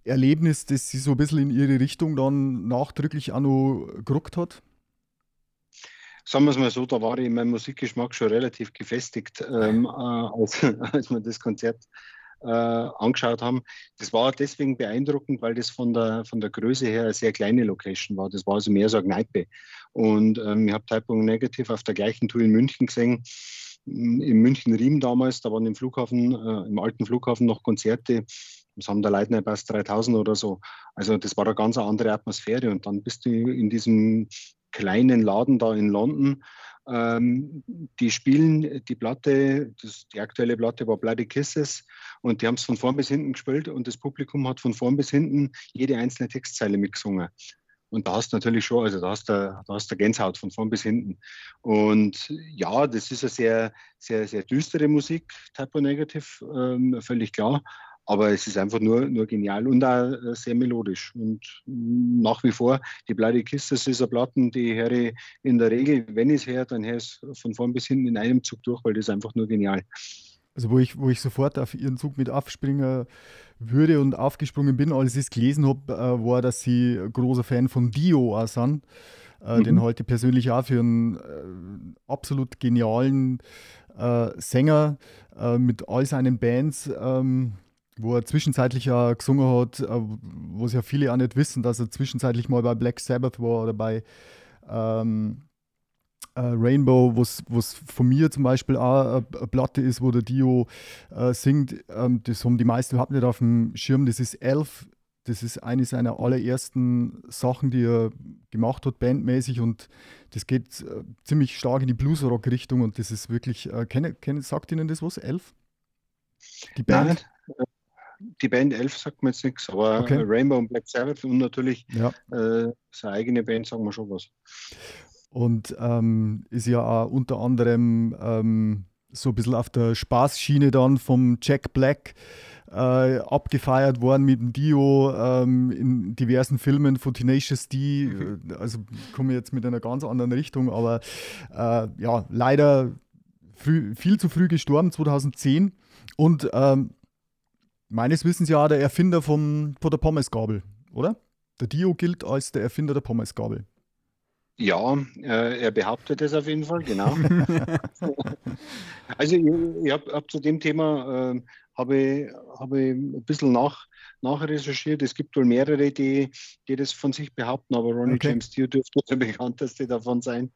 Erlebnis, das sie so ein bisschen in ihre Richtung dann nachdrücklich auch noch geruckt hat? Sagen wir es mal so, da war ich in meinem Musikgeschmack schon relativ gefestigt, ähm, äh, als, als wir das Konzert äh, angeschaut haben. Das war deswegen beeindruckend, weil das von der, von der Größe her eine sehr kleine Location war. Das war also mehr so eine Kneipe. Und ähm, ich habe Typing Negative auf der gleichen Tour in München gesehen. In München-Riem damals, da waren im Flughafen, äh, im alten Flughafen noch Konzerte das haben der Leitner bei 3000 oder so. Also das war eine ganz andere Atmosphäre. Und dann bist du in diesem kleinen Laden da in London. Ähm, die spielen die Platte, das, die aktuelle Platte war Bloody Kisses und die haben es von vorn bis hinten gespielt und das Publikum hat von vorn bis hinten jede einzelne Textzeile mitgesungen. Und da hast du natürlich schon, also da hast du, da hast du Gänsehaut von vorn bis hinten. Und ja, das ist eine sehr, sehr, sehr düstere Musik, Typo Negative, ähm, völlig klar. Aber es ist einfach nur, nur genial und auch äh, sehr melodisch. Und nach wie vor, die Bloody Kisses ist eine Platten, die höre ich in der Regel, wenn ich es höre, dann höre ich es von vorn bis hinten in einem Zug durch, weil das ist einfach nur genial. Also wo ich, wo ich sofort auf ihren Zug mit aufspringen würde und aufgesprungen bin, als ich es gelesen habe, äh, war, dass sie großer Fan von Dio auch sind. Äh, mhm. Den halte ich persönlich auch für einen absolut genialen Sänger mit all seinen Bands. Ähm, wo er zwischenzeitlich ja gesungen hat, äh, wo es ja viele auch nicht wissen, dass er zwischenzeitlich mal bei Black Sabbath war oder bei ähm, äh, Rainbow, was von mir zum Beispiel auch eine Platte ist, wo der Dio äh, singt. Ähm, das haben die meisten überhaupt nicht auf dem Schirm. Das ist Elf. Das ist eine seiner allerersten Sachen, die er gemacht hat, bandmäßig. Und das geht äh, ziemlich stark in die Bluesrock-Richtung. Und das ist wirklich, äh, kenn, kenn, sagt Ihnen das was? Elf? Die Band? Nein die Band Elf sagt mir jetzt nichts, aber okay. Rainbow und Black Sabbath und natürlich ja. äh, seine eigene Band sagen wir schon was. Und ähm, ist ja auch unter anderem ähm, so ein bisschen auf der Spaßschiene dann vom Jack Black äh, abgefeiert worden mit dem Dio ähm, in diversen Filmen von Tenacious D. Mhm. Also komme jetzt mit einer ganz anderen Richtung, aber äh, ja, leider früh, viel zu früh gestorben, 2010. Und ähm, meines Wissens ja der Erfinder vom, von der Pommesgabel, oder? Der Dio gilt als der Erfinder der Pommesgabel. Ja, äh, er behauptet es auf jeden Fall, genau. also ich, ich habe hab zu dem Thema äh, habe ich, hab ich ein bisschen nach, nachrecherchiert. Es gibt wohl mehrere, die, die das von sich behaupten, aber Ronnie okay. James Dio dürfte der bekannteste davon sein.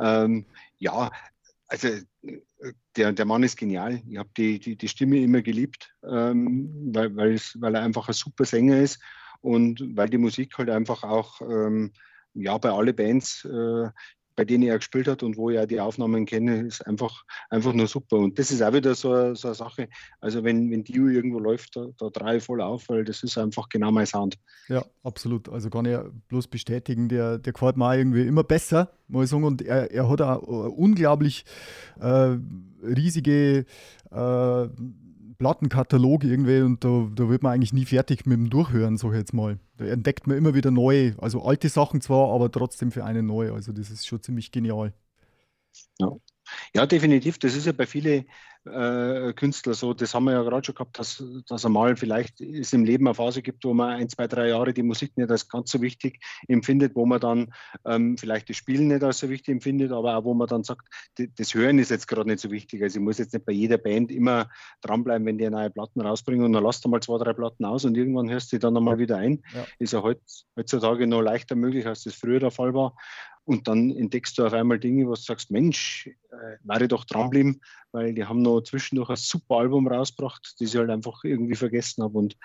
Ähm, ja, also der, der Mann ist genial. Ich habe die, die, die Stimme immer geliebt, ähm, weil, weil er einfach ein super Sänger ist und weil die Musik halt einfach auch ähm, ja, bei allen Bands äh, bei denen er gespielt hat und wo auch die Aufnahmen kenne, ist einfach, einfach nur super. Und das ist auch wieder so, so eine Sache. Also wenn, wenn Dio irgendwo läuft, da, da drehe ich voll auf, weil das ist einfach genau mein Sound. Ja, absolut. Also kann ich bloß bestätigen, der, der gefällt mir auch irgendwie immer besser, muss ich sagen. Und er, er hat auch unglaublich äh, riesige äh, Plattenkatalog irgendwie und da, da wird man eigentlich nie fertig mit dem Durchhören, ich jetzt mal. Da entdeckt man immer wieder neue, also alte Sachen zwar, aber trotzdem für eine neue. Also das ist schon ziemlich genial. Ja. Ja, definitiv. Das ist ja bei vielen äh, Künstler so. Das haben wir ja gerade schon gehabt, dass, dass einmal vielleicht es im Leben eine Phase gibt, wo man ein, zwei, drei Jahre die Musik nicht als ganz so wichtig empfindet, wo man dann ähm, vielleicht das Spielen nicht als so wichtig empfindet, aber auch wo man dann sagt, das Hören ist jetzt gerade nicht so wichtig. Also ich muss jetzt nicht bei jeder Band immer dranbleiben, wenn die neue Platten rausbringen und dann lasst du mal zwei, drei Platten aus und irgendwann hörst du die dann nochmal wieder ein. Ja. Ist ja heutzutage noch leichter möglich, als das früher der Fall war. Und dann entdeckst du auf einmal Dinge, wo du sagst, Mensch, äh, wäre doch dranbleiben, weil die haben noch zwischendurch ein super Album rausgebracht, das ich halt einfach irgendwie vergessen habe. Und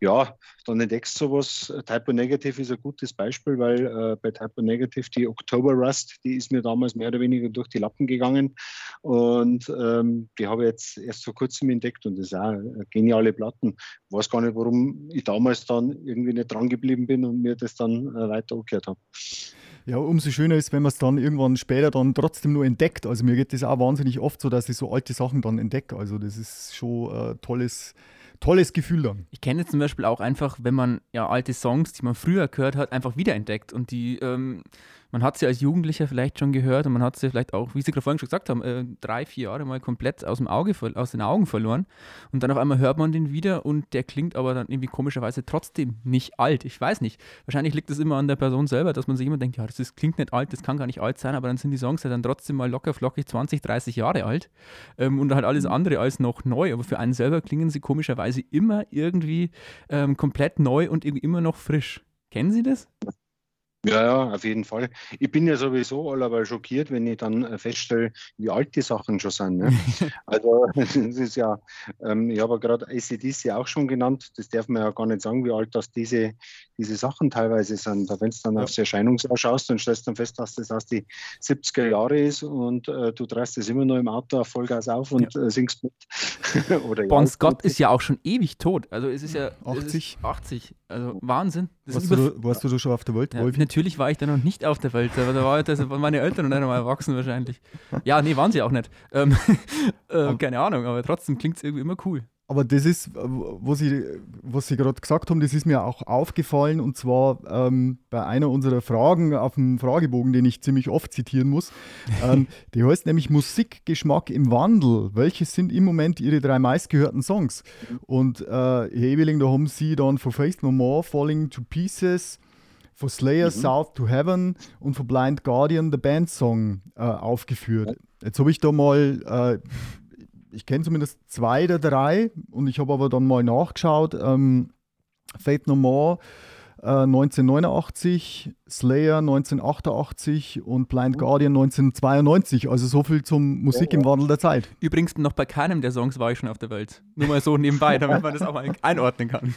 ja, dann entdeckst du sowas. Typo Negative ist ein gutes Beispiel, weil äh, bei Typo Negative die October Rust, die ist mir damals mehr oder weniger durch die Lappen gegangen. Und ähm, die habe ich jetzt erst vor kurzem entdeckt und das ist auch geniale Platten. Ich weiß gar nicht, warum ich damals dann irgendwie nicht dran geblieben bin und mir das dann äh, weiter angehört habe. Ja, umso schöner ist, wenn man es dann irgendwann später dann trotzdem nur entdeckt. Also mir geht das auch wahnsinnig oft so, dass ich so alte Sachen dann entdecke. Also das ist schon ein äh, tolles, tolles Gefühl dann. Ich kenne zum Beispiel auch einfach, wenn man ja alte Songs, die man früher gehört hat, einfach wiederentdeckt und die ähm, man hat sie als Jugendlicher vielleicht schon gehört und man hat sie vielleicht auch, wie Sie gerade vorhin schon gesagt haben, äh, drei, vier Jahre mal komplett aus, dem Auge, aus den Augen verloren. Und dann auf einmal hört man den wieder und der klingt aber dann irgendwie komischerweise trotzdem nicht alt. Ich weiß nicht. Wahrscheinlich liegt es immer an der Person selber, dass man sich immer denkt, ja, das ist, klingt nicht alt, das kann gar nicht alt sein, aber dann sind die Songs ja dann trotzdem mal locker flockig 20, 30 Jahre alt ähm, und halt alles mhm. andere als noch neu. Aber für einen selber klingen sie komischerweise immer irgendwie ähm, komplett neu und irgendwie immer noch frisch. Kennen Sie das? Ja, ja, auf jeden Fall. Ich bin ja sowieso allerweil schockiert, wenn ich dann äh, feststelle, wie alt die Sachen schon sind. Ne? also, das ist ja, ähm, ich habe gerade ACDC auch schon genannt, das darf man ja gar nicht sagen, wie alt das diese, diese Sachen teilweise sind. Wenn du dann ja. aufs Erscheinungsjahr schaust und stellst dann fest, dass das aus die 70er Jahre ist und äh, du dreist es immer noch im Auto auf Vollgas auf und ja. äh, singst mit. Oder bon Scott ist ja auch schon ewig tot. Also es ist ja 80. Ist 80. Also Wahnsinn. warst, du, warst du schon auf der Welt, ja, Natürlich war ich da noch nicht auf der Welt, aber da war, das waren meine Eltern noch nicht einmal erwachsen wahrscheinlich. Ja, nee, waren sie auch nicht. Ähm, äh, keine Ahnung, aber trotzdem klingt es irgendwie immer cool. Aber das ist, was Sie, was Sie gerade gesagt haben, das ist mir auch aufgefallen und zwar ähm, bei einer unserer Fragen auf dem Fragebogen, den ich ziemlich oft zitieren muss. Ähm, die heißt nämlich Musikgeschmack im Wandel. Welches sind im Moment Ihre drei meistgehörten Songs? Und äh, Herr Ebeling, da haben Sie dann For Faith No More, Falling to Pieces, For Slayer, mhm. South to Heaven und For Blind Guardian, The Band Song äh, aufgeführt. Jetzt habe ich da mal äh, ich kenne zumindest zwei der drei und ich habe aber dann mal nachgeschaut. Ähm, Fate No More äh, 1989, Slayer 1988 und Blind Guardian 1992. Also so viel zum Musik im Wandel der Zeit. Übrigens noch bei keinem der Songs war ich schon auf der Welt. Nur mal so nebenbei, damit man das auch mal einordnen kann.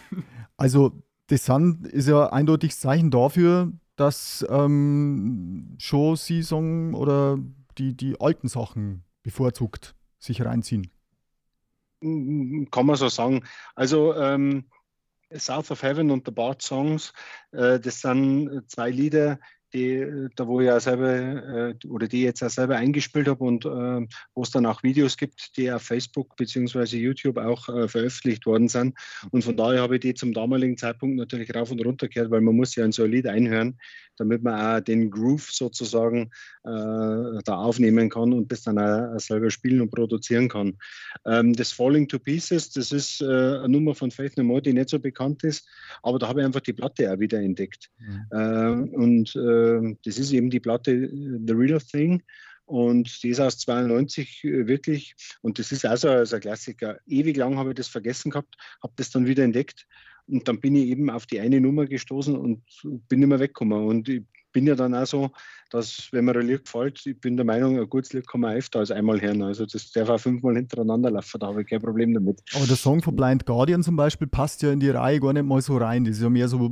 Also das sind, ist ja eindeutig Zeichen dafür, dass ähm, schon sie Song oder die, die alten Sachen bevorzugt sich reinziehen? Kann man so sagen. Also ähm, South of Heaven und The Bart Songs, äh, das sind zwei Lieder, die, da wo ich ja selber äh, oder die jetzt auch selber eingespielt habe und äh, wo es dann auch Videos gibt, die auf Facebook bzw. YouTube auch äh, veröffentlicht worden sind. Und von daher habe ich die zum damaligen Zeitpunkt natürlich rauf und runter gehört, weil man muss ja in so ein Lied einhören, damit man auch den Groove sozusagen äh, da aufnehmen kann und das dann auch selber spielen und produzieren kann. Ähm, das Falling to Pieces, das ist äh, eine Nummer von Faith No More, die nicht so bekannt ist, aber da habe ich einfach die Platte auch wieder entdeckt. Mhm. Ähm, und äh, das ist eben die Platte The Real Thing. Und die ist aus 92 wirklich, und das ist also ein Klassiker. Ewig lang habe ich das vergessen gehabt, habe das dann wieder entdeckt und dann bin ich eben auf die eine Nummer gestoßen und bin mehr weggekommen. Und ich bin ja dann auch so, dass, wenn mir ein Lied gefällt, ich bin der Meinung, ein gutes Lied kann man öfter als einmal hören. Also das darf auch fünfmal hintereinander laufen, da habe ich kein Problem damit. Aber der Song von Blind Guardian zum Beispiel passt ja in die Reihe gar nicht mal so rein. Das ist ja mehr so,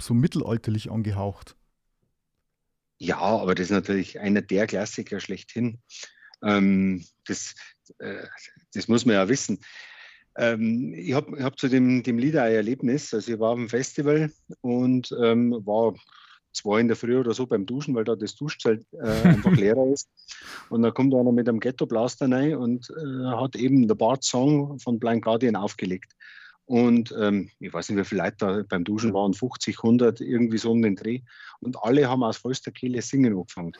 so mittelalterlich angehaucht. Ja, aber das ist natürlich einer der Klassiker schlechthin. Ähm, das, äh, das muss man ja wissen. Ähm, ich habe hab zu dem, dem Lied ein Erlebnis. Also ich war auf dem Festival und ähm, war zwei in der Früh oder so beim Duschen, weil da das Duschzelt äh, einfach leerer ist. Und dann kommt einer mit einem Ghetto-Blaster rein und äh, hat eben The Bart Song von Blind Guardian aufgelegt. Und ähm, ich weiß nicht, wie viele Leute da beim Duschen waren, 50, 100, irgendwie so um den Dreh. Und alle haben aus vollster Kehle singen angefangen.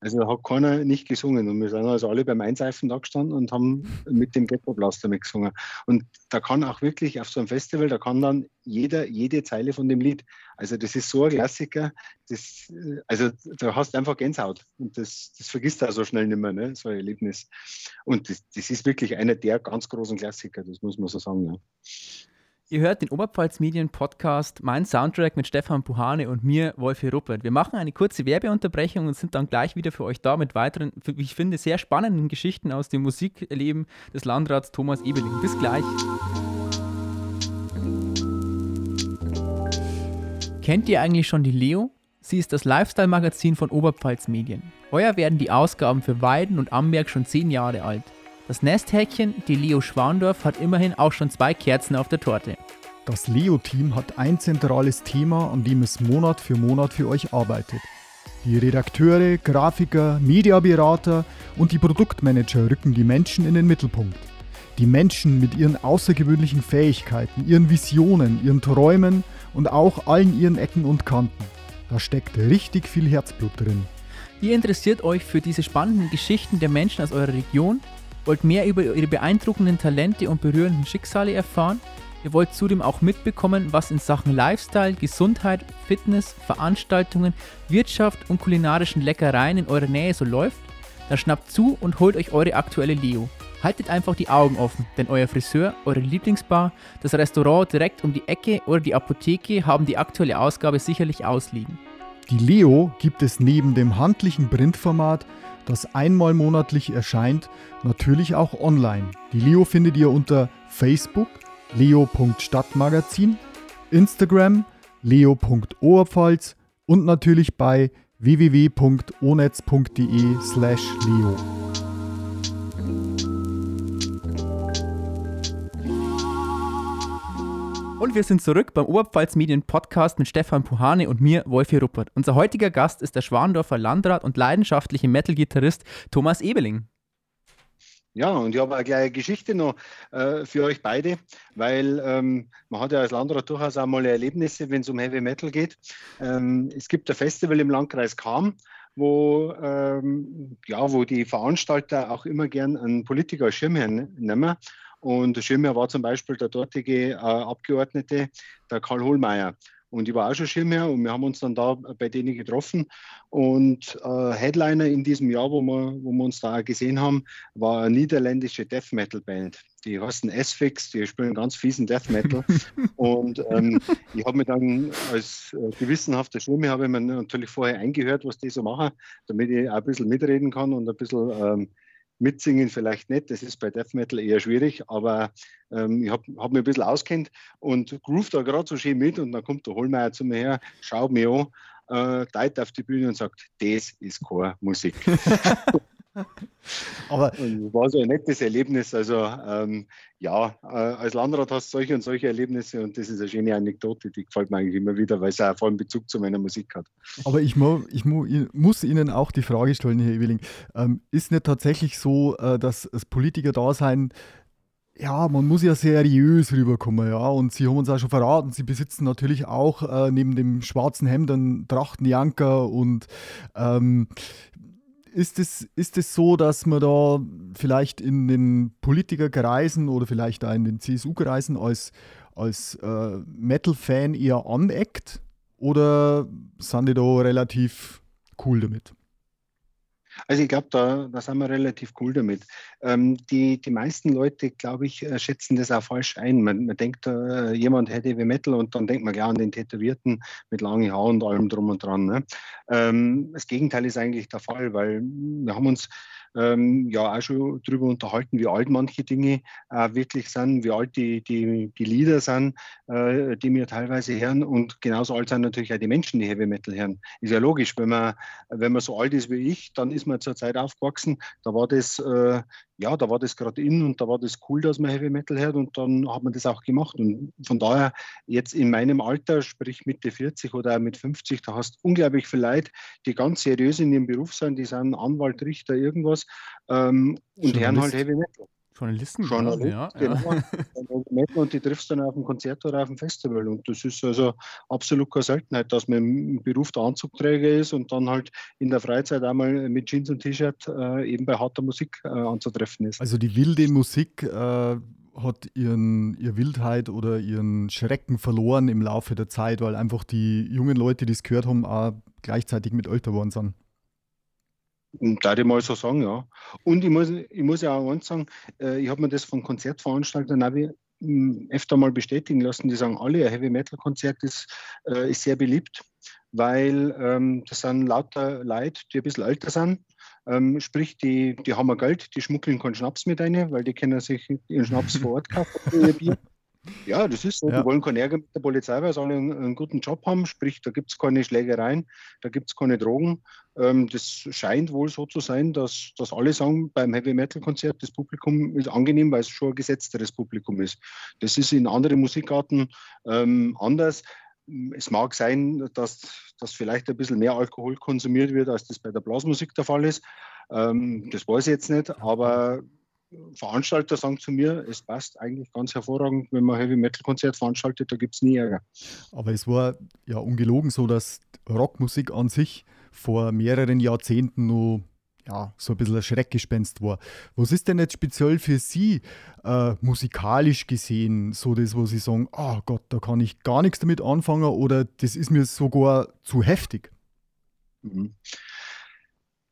Also hat keiner nicht gesungen und wir sind also alle beim Einseifen da gestanden und haben mit dem Ghetto-Blaster mitgesungen. Und da kann auch wirklich auf so einem Festival, da kann dann jeder jede Zeile von dem Lied. Also das ist so ein Klassiker, das, also da hast du einfach Gänsehaut und das, das vergisst du auch so schnell nicht mehr, ne? so ein Erlebnis. Und das, das ist wirklich einer der ganz großen Klassiker, das muss man so sagen. Ja. Ihr hört den Oberpfalz Medien Podcast, mein Soundtrack mit Stefan Puhane und mir, Wolfi Ruppert. Wir machen eine kurze Werbeunterbrechung und sind dann gleich wieder für euch da mit weiteren, wie ich finde, sehr spannenden Geschichten aus dem Musikleben des Landrats Thomas Ebeling. Bis gleich. Kennt ihr eigentlich schon die Leo? Sie ist das Lifestyle-Magazin von Oberpfalz Medien. Heuer werden die Ausgaben für Weiden und Amberg schon zehn Jahre alt. Das Nesthäkchen, die Leo Schwandorf, hat immerhin auch schon zwei Kerzen auf der Torte. Das Leo-Team hat ein zentrales Thema, an dem es Monat für Monat für euch arbeitet. Die Redakteure, Grafiker, Mediaberater und die Produktmanager rücken die Menschen in den Mittelpunkt. Die Menschen mit ihren außergewöhnlichen Fähigkeiten, ihren Visionen, ihren Träumen und auch allen ihren Ecken und Kanten. Da steckt richtig viel Herzblut drin. Ihr interessiert euch für diese spannenden Geschichten der Menschen aus eurer Region? Wollt mehr über ihre beeindruckenden Talente und berührenden Schicksale erfahren? Ihr wollt zudem auch mitbekommen, was in Sachen Lifestyle, Gesundheit, Fitness, Veranstaltungen, Wirtschaft und kulinarischen Leckereien in eurer Nähe so läuft? Dann schnappt zu und holt euch eure aktuelle Leo. Haltet einfach die Augen offen, denn euer Friseur, eure Lieblingsbar, das Restaurant direkt um die Ecke oder die Apotheke haben die aktuelle Ausgabe sicherlich ausliegen. Die Leo gibt es neben dem handlichen Printformat das einmal monatlich erscheint, natürlich auch online. Die Leo findet ihr unter Facebook leo.stadtmagazin, Instagram leo.oberpfalz und natürlich bei www.onetz.de Und wir sind zurück beim Oberpfalz Medien Podcast mit Stefan Puhane und mir, Wolfi Ruppert. Unser heutiger Gast ist der Schwandorfer Landrat und leidenschaftliche Metal-Gitarrist Thomas Ebeling. Ja, und ich habe eine kleine Geschichte noch äh, für euch beide, weil ähm, man hat ja als Landrat durchaus auch mal Erlebnisse, wenn es um Heavy Metal geht. Ähm, es gibt ein Festival im Landkreis Kam, wo, ähm, ja, wo die Veranstalter auch immer gern einen Politiker Schirmherrn nehmen. Und der Schirmherr war zum Beispiel der dortige äh, Abgeordnete, der Karl Hohlmeier. Und ich war auch schon Schirmherr und wir haben uns dann da bei denen getroffen. Und äh, Headliner in diesem Jahr, wo wir, wo wir uns da gesehen haben, war eine niederländische Death Metal Band. Die heißen S-Fix, die spielen ganz fiesen Death Metal. und ähm, ich habe mir dann als äh, gewissenhafter Schirmherr habe ich mir natürlich vorher eingehört, was die so machen, damit ich auch ein bisschen mitreden kann und ein bisschen ähm, Mitsingen vielleicht nicht, das ist bei Death Metal eher schwierig, aber ähm, ich habe hab mich ein bisschen auskennt und groove da gerade so schön mit und dann kommt der Hohlmeier zu mir her, schaut mir an, äh, auf die Bühne und sagt, das ist Chormusik. Aber und war so ein nettes Erlebnis. Also ähm, ja, äh, als Landrat hast du solche und solche Erlebnisse und das ist eine schöne Anekdote, die gefällt mir eigentlich immer wieder, weil es auch vor allem Bezug zu meiner Musik hat. Aber ich, mu ich mu muss Ihnen auch die Frage stellen, Herr Eweling, ähm, ist nicht tatsächlich so, äh, dass das Politiker-Dasein ja, man muss ja seriös rüberkommen, ja. Und sie haben uns auch schon verraten, sie besitzen natürlich auch äh, neben dem schwarzen Hemd einen Trachtenjanker und ähm, ist es, ist es so, dass man da vielleicht in den Politikerkreisen oder vielleicht auch in den CSU-Kreisen als, als äh, Metal-Fan eher aneckt? Oder sind die da relativ cool damit? Also ich glaube, da, da sind wir relativ cool damit. Ähm, die, die meisten Leute, glaube ich, äh, schätzen das auch falsch ein. Man, man denkt, äh, jemand hätte wie Metal und dann denkt man gleich an den Tätowierten mit langen Haaren und allem drum und dran. Ne? Ähm, das Gegenteil ist eigentlich der Fall, weil wir haben uns ähm, ja auch schon darüber unterhalten, wie alt manche Dinge äh, wirklich sind, wie alt die, die, die Lieder sind, äh, die wir teilweise hören. Und genauso alt sind natürlich auch die Menschen, die Heavy Metal hören. Ist ja logisch, wenn man, wenn man so alt ist wie ich, dann ist man zur Zeit aufgewachsen. Da war das äh, ja, da war das gerade in und da war das cool, dass man Heavy Metal hört und dann hat man das auch gemacht. Und von daher, jetzt in meinem Alter, sprich Mitte 40 oder mit 50, da hast du unglaublich viele Leute, die ganz seriös in ihrem Beruf sind, die sind Anwalt, Richter, irgendwas ähm, und hören halt Heavy Metal. Journalisten, Journalisten ja. Genau. und die triffst du dann auf dem Konzert oder auf dem Festival. Und das ist also absolut keine Seltenheit, dass man im Beruf der Anzugträger ist und dann halt in der Freizeit einmal mit Jeans und T-Shirt äh, eben bei harter Musik äh, anzutreffen ist. Also die wilde Musik äh, hat ihren, ihre Wildheit oder ihren Schrecken verloren im Laufe der Zeit, weil einfach die jungen Leute, die es gehört haben, auch gleichzeitig mit älter geworden sind. Da ich mal so sagen, ja. Und ich muss, ich muss ja auch eins sagen, äh, ich habe mir das von Konzertveranstaltern auch hm, öfter mal bestätigen lassen, die sagen, alle, ein Heavy Metal Konzert ist, äh, ist sehr beliebt, weil ähm, das sind lauter Leute, die ein bisschen älter sind. Ähm, sprich, die, die haben Geld, die schmuggeln keinen Schnaps mit rein, weil die können sich ihren Schnaps vor Ort kaufen. Ja, das ist so. Ja. Die wollen keinen Ärger mit der Polizei, weil sie alle einen, einen guten Job haben. Sprich, da gibt es keine Schlägereien, da gibt es keine Drogen. Ähm, das scheint wohl so zu sein, dass, dass alle sagen, beim Heavy Metal Konzert, das Publikum ist angenehm, weil es schon ein gesetzteres Publikum ist. Das ist in anderen Musikarten ähm, anders. Es mag sein, dass, dass vielleicht ein bisschen mehr Alkohol konsumiert wird, als das bei der Blasmusik der Fall ist. Ähm, das weiß ich jetzt nicht, aber Veranstalter sagen zu mir, es passt eigentlich ganz hervorragend, wenn man Heavy Metal Konzert veranstaltet, da gibt es nie Ärger. Aber es war ja ungelogen so, dass Rockmusik an sich vor mehreren Jahrzehnten nur ja, so ein bisschen ein Schreckgespenst war. Was ist denn jetzt speziell für Sie äh, musikalisch gesehen so das, wo Sie sagen, oh Gott, da kann ich gar nichts damit anfangen oder das ist mir sogar zu heftig? Mhm.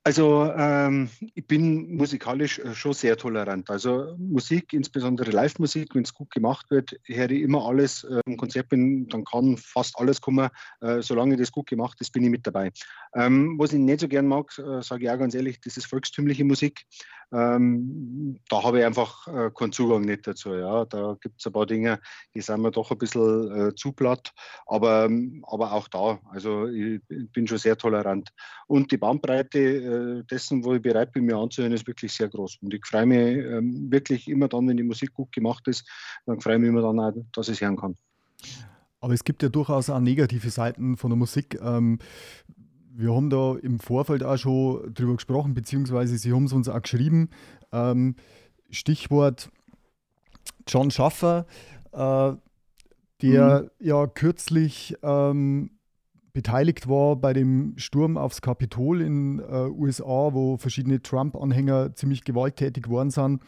Also ähm, ich bin musikalisch äh, schon sehr tolerant. Also Musik, insbesondere Live-Musik, wenn es gut gemacht wird, höre ich immer alles. Äh, Im Konzert bin, dann kann fast alles kommen. Äh, solange das gut gemacht ist, bin ich mit dabei. Ähm, was ich nicht so gern mag, äh, sage ich auch ganz ehrlich, das ist volkstümliche Musik. Ähm, da habe ich einfach äh, keinen Zugang nicht dazu. Ja. Da gibt es ein paar Dinge, die sind mir doch ein bisschen äh, zu platt, aber, ähm, aber auch da, also ich, bin schon sehr tolerant. Und die Bandbreite äh, dessen, wo ich bereit bin, mir anzuhören, ist wirklich sehr groß. Und ich freue mich ähm, wirklich immer dann, wenn die Musik gut gemacht ist, dann freue ich mich immer dann auch, dass ich es hören kann. Aber es gibt ja durchaus auch negative Seiten von der Musik. Ähm, wir haben da im Vorfeld auch schon drüber gesprochen, beziehungsweise Sie haben es uns auch geschrieben. Ähm, Stichwort John Schaffer, äh, der mhm. ja kürzlich ähm, beteiligt war bei dem Sturm aufs Kapitol in äh, USA, wo verschiedene Trump-Anhänger ziemlich gewalttätig worden sind.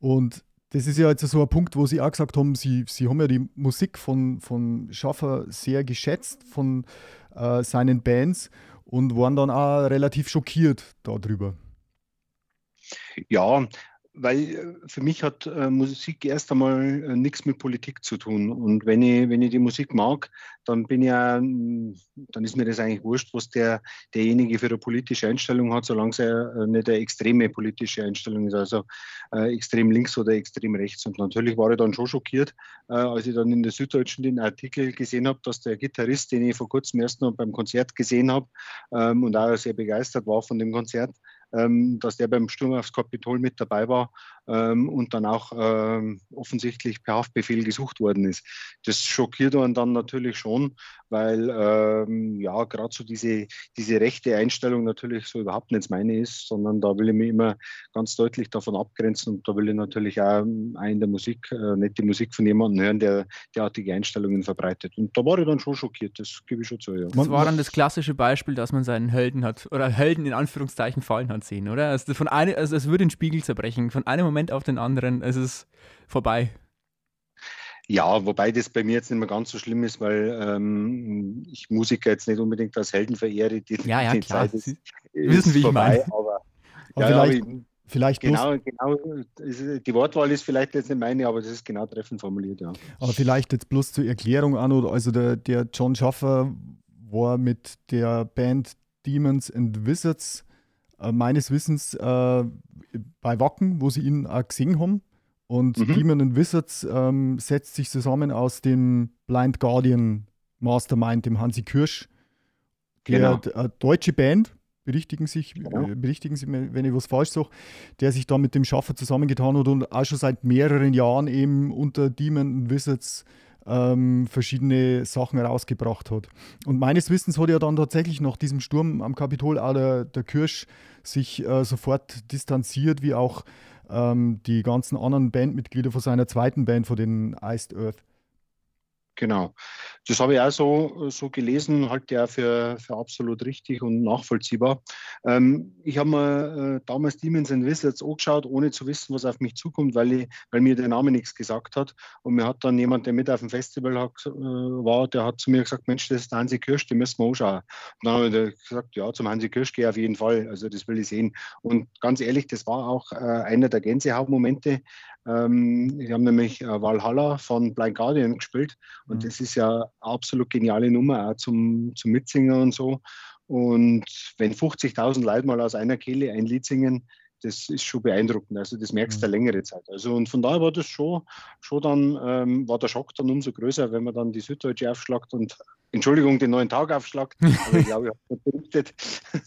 Und das ist ja jetzt so ein Punkt, wo Sie auch gesagt haben, Sie, Sie haben ja die Musik von, von Schaffer sehr geschätzt, von äh, seinen Bands und waren dann auch relativ schockiert darüber. Ja, weil äh, für mich hat äh, Musik erst einmal äh, nichts mit Politik zu tun. Und wenn ich, wenn ich die Musik mag, dann bin ja, dann ist mir das eigentlich wurscht, was der, derjenige für eine politische Einstellung hat, solange es äh, nicht eine extreme politische Einstellung ist, also äh, extrem links oder extrem rechts. Und natürlich war ich dann schon schockiert, äh, als ich dann in der Süddeutschen den Artikel gesehen habe, dass der Gitarrist, den ich vor kurzem erst noch beim Konzert gesehen habe ähm, und auch sehr begeistert war von dem Konzert, dass der beim Sturm aufs Kapitol mit dabei war ähm, und dann auch ähm, offensichtlich per Haftbefehl gesucht worden ist. Das schockiert einen dann natürlich schon, weil ähm, ja gerade so diese, diese rechte Einstellung natürlich so überhaupt nicht meine ist, sondern da will ich mich immer ganz deutlich davon abgrenzen und da will ich natürlich auch, auch in der Musik äh, nicht die Musik von jemandem hören, der derartige Einstellungen verbreitet. Und da war ich dann schon schockiert, das gebe ich schon zu. Ja. Das war dann das klassische Beispiel, dass man seinen Helden hat oder Helden in Anführungszeichen fallen hat sehen, oder? Also von eine, also es würde den Spiegel zerbrechen. Von einem Moment auf den anderen ist es vorbei. Ja, wobei das bei mir jetzt nicht mehr ganz so schlimm ist, weil ähm, ich Musiker jetzt nicht unbedingt als Helden verehre. Die, ja, ja, die klar. Zeit ist, ist wissen, wie vorbei, ich meine. Aber, aber ja, vielleicht, aber vielleicht genau, genau, die Wortwahl ist vielleicht jetzt nicht meine, aber das ist genau treffend formuliert, ja. Aber vielleicht jetzt bloß zur Erklärung, Arno, also der, der John Schaffer war mit der Band Demons and Wizards äh, meines Wissens äh, bei Wacken, wo sie ihn auch gesehen haben. Und mhm. Demon and Wizards ähm, setzt sich zusammen aus dem Blind Guardian Mastermind, dem Hansi Kirsch. Der genau. äh, deutsche Band, berichtigen, sich, genau. äh, berichtigen Sie, wenn ich was falsch sage, der sich da mit dem Schaffer zusammengetan hat und auch schon seit mehreren Jahren eben unter Demon Wizards ähm, verschiedene Sachen rausgebracht hat. Und meines Wissens hat ja dann tatsächlich nach diesem Sturm am Kapitol auch der, der Kirsch sich äh, sofort distanziert, wie auch ähm, die ganzen anderen Bandmitglieder von seiner zweiten Band, von den Iced Earth. Genau. Das habe ich auch so, so gelesen, halte ja für, für absolut richtig und nachvollziehbar. Ähm, ich habe mir äh, damals Demons and Wizards angeschaut, ohne zu wissen, was auf mich zukommt, weil, ich, weil mir der Name nichts gesagt hat. Und mir hat dann jemand, der mit auf dem Festival hat, äh, war, der hat zu mir gesagt, Mensch, das ist der Hansi Kirsch, den müssen wir anschauen. Und dann habe ich gesagt, ja, zum Hansi Kirsch gehe ich auf jeden Fall. Also das will ich sehen. Und ganz ehrlich, das war auch äh, einer der Gänsehautmomente, ähm, die haben nämlich äh, Valhalla von Blind Guardian gespielt und mhm. das ist ja absolut geniale Nummer auch zum, zum Mitsingen und so. Und wenn 50.000 Leute mal aus einer Kehle ein Lied singen, das ist schon beeindruckend. Also das merkst du mhm. längere Zeit. Also und von daher war das schon, schon dann, ähm, war der Schock dann umso größer, wenn man dann die Süddeutsche aufschlagt und Entschuldigung, den neuen Tag aufschlagt, aber ich glaube, ich habe berichtet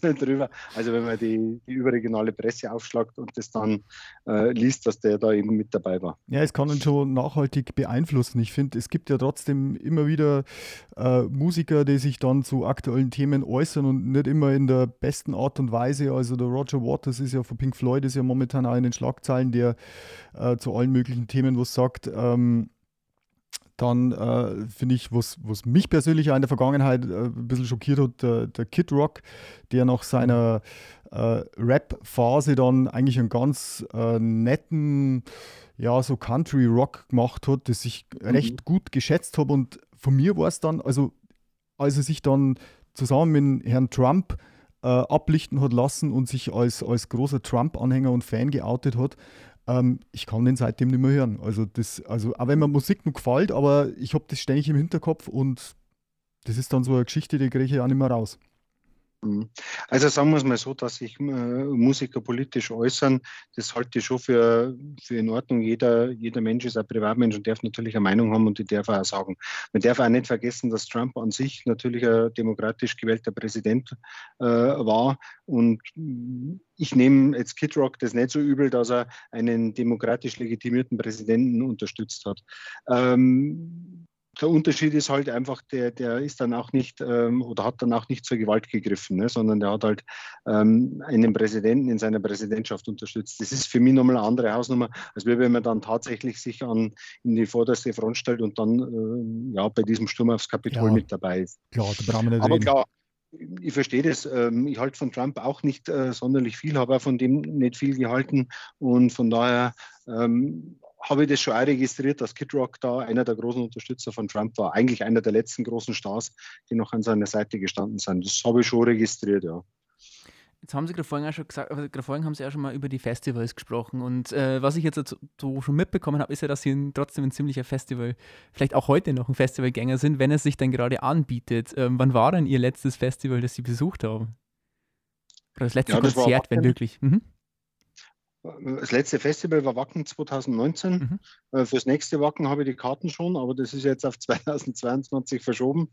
darüber. Also wenn man die, die, überregionale Presse aufschlagt und das dann äh, liest, dass der da eben mit dabei war. Ja, es kann ihn schon nachhaltig beeinflussen. Ich finde, es gibt ja trotzdem immer wieder äh, Musiker, die sich dann zu aktuellen Themen äußern und nicht immer in der besten Art und Weise. Also der Roger Waters ist ja von Pink Floyd, ist ja momentan auch in den Schlagzeilen, der äh, zu allen möglichen Themen was sagt. Ähm, dann äh, finde ich, was, was mich persönlich auch in der Vergangenheit äh, ein bisschen schockiert hat, der, der Kid Rock, der nach seiner äh, Rap-Phase dann eigentlich einen ganz äh, netten, ja, so Country-Rock gemacht hat, das ich mhm. recht gut geschätzt habe. Und von mir war es dann, also als er sich dann zusammen mit Herrn Trump äh, ablichten hat lassen und sich als, als großer Trump-Anhänger und Fan geoutet hat, ähm, ich kann den seitdem nicht mehr hören. Also, das, also auch wenn mir Musik noch gefällt, aber ich habe das ständig im Hinterkopf und das ist dann so eine Geschichte, die kriege ich auch nicht mehr raus. Mhm. Also sagen wir es mal so, dass sich äh, Musiker politisch äußern, das halte ich schon für, für in Ordnung. Jeder, jeder Mensch ist ein Privatmensch und darf natürlich eine Meinung haben und die darf auch sagen. Man darf auch nicht vergessen, dass Trump an sich natürlich ein demokratisch gewählter Präsident äh, war und ich nehme jetzt Kid Rock das nicht so übel, dass er einen demokratisch legitimierten Präsidenten unterstützt hat. Ähm, der Unterschied ist halt einfach, der, der ist dann auch nicht ähm, oder hat dann auch nicht zur Gewalt gegriffen, ne, sondern der hat halt ähm, einen Präsidenten in seiner Präsidentschaft unterstützt. Das ist für mich nochmal eine andere Hausnummer, als wenn man dann tatsächlich sich an, in die vorderste Front stellt und dann äh, ja, bei diesem Sturm aufs Kapitol ja, mit dabei ist. Klar, da brauchen wir nicht Aber reden. klar, ich verstehe das. Ähm, ich halte von Trump auch nicht äh, sonderlich viel, habe auch von dem nicht viel gehalten. Und von daher ähm, habe ich das schon auch registriert, dass Kid Rock da einer der großen Unterstützer von Trump war. Eigentlich einer der letzten großen Stars, die noch an seiner Seite gestanden sind. Das habe ich schon registriert, ja. Jetzt haben Sie gerade vorhin auch schon gesagt, also gerade vorhin haben Sie ja schon mal über die Festivals gesprochen. Und äh, was ich jetzt so schon mitbekommen habe, ist ja, dass Sie trotzdem ein ziemlicher Festival, vielleicht auch heute noch ein Festivalgänger sind, wenn es sich dann gerade anbietet. Ähm, wann war denn Ihr letztes Festival, das Sie besucht haben? Oder das letzte ja, das Konzert, wenn wirklich? Mhm. Das letzte Festival war Wacken 2019. Mhm. Äh, fürs nächste Wacken habe ich die Karten schon, aber das ist jetzt auf 2022 verschoben.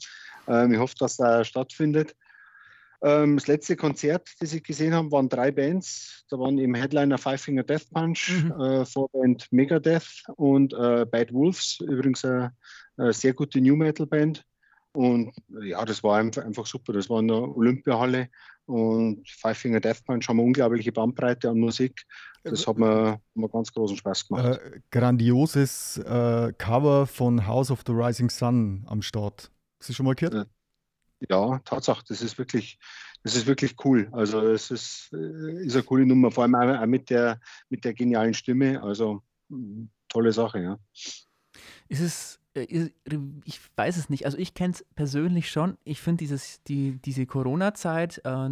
Ähm, ich hoffe, dass da stattfindet. Ähm, das letzte Konzert, das ich gesehen habe, waren drei Bands. Da waren im Headliner Five Finger Death Punch, mhm. äh, Vorband Megadeth und äh, Bad Wolves, übrigens eine, eine, sehr gute New Metal Band. Und ja, das war einfach, super. Das war in der Olympiahalle und Five Finger Death Punch haben eine unglaubliche Bandbreite an Musik. Das hat mir, mir ganz großen Spaß gemacht. Äh, grandioses äh, Cover von House of the Rising Sun am Start. Hast du schon mal gehört? Ja, Tatsache, das ist wirklich, das ist wirklich cool. Also es ist, äh, ist eine coole Nummer, vor allem auch mit der, mit der genialen Stimme. Also tolle Sache, ja. Ist es äh, ich weiß es nicht. Also ich kenne es persönlich schon. Ich finde die, diese Corona-Zeit, äh,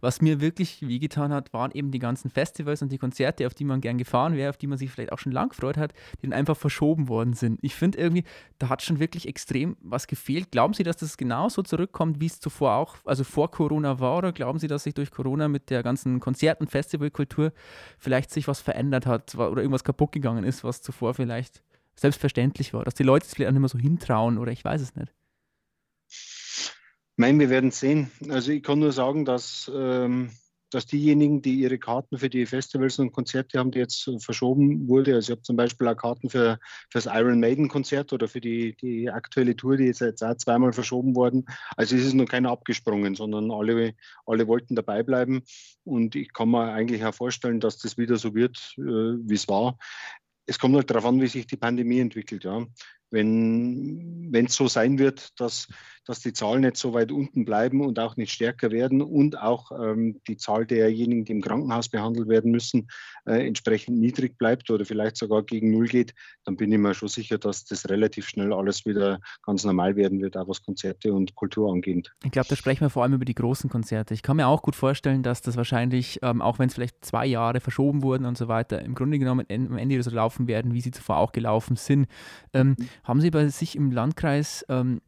was mir wirklich wehgetan hat, waren eben die ganzen Festivals und die Konzerte, auf die man gern gefahren wäre, auf die man sich vielleicht auch schon lang gefreut hat, die dann einfach verschoben worden sind. Ich finde irgendwie, da hat schon wirklich extrem was gefehlt. Glauben Sie, dass das genauso zurückkommt, wie es zuvor auch, also vor Corona war, oder glauben Sie, dass sich durch Corona mit der ganzen Konzert- und Festivalkultur vielleicht sich was verändert hat oder irgendwas kaputt gegangen ist, was zuvor vielleicht selbstverständlich war, dass die Leute es vielleicht auch nicht mehr so hintrauen oder ich weiß es nicht. Nein, wir werden sehen. Also ich kann nur sagen, dass, ähm, dass diejenigen, die ihre Karten für die Festivals und Konzerte haben, die jetzt verschoben wurde, also ich habe zum Beispiel auch Karten für, für das Iron Maiden Konzert oder für die, die aktuelle Tour, die ist jetzt auch zweimal verschoben worden. Also es ist noch keiner abgesprungen, sondern alle, alle wollten dabei bleiben. Und ich kann mir eigentlich auch vorstellen, dass das wieder so wird, äh, wie es war es kommt halt darauf an, wie sich die Pandemie entwickelt. Ja. Wenn es so sein wird, dass dass die Zahlen nicht so weit unten bleiben und auch nicht stärker werden und auch ähm, die Zahl derjenigen, die im Krankenhaus behandelt werden müssen, äh, entsprechend niedrig bleibt oder vielleicht sogar gegen Null geht, dann bin ich mir schon sicher, dass das relativ schnell alles wieder ganz normal werden wird, auch was Konzerte und Kultur angeht. Ich glaube, da sprechen wir vor allem über die großen Konzerte. Ich kann mir auch gut vorstellen, dass das wahrscheinlich, ähm, auch wenn es vielleicht zwei Jahre verschoben wurden und so weiter, im Grunde genommen am Ende so laufen werden, wie sie zuvor auch gelaufen sind. Ähm, mhm. Haben Sie bei sich im Landkreis ähm,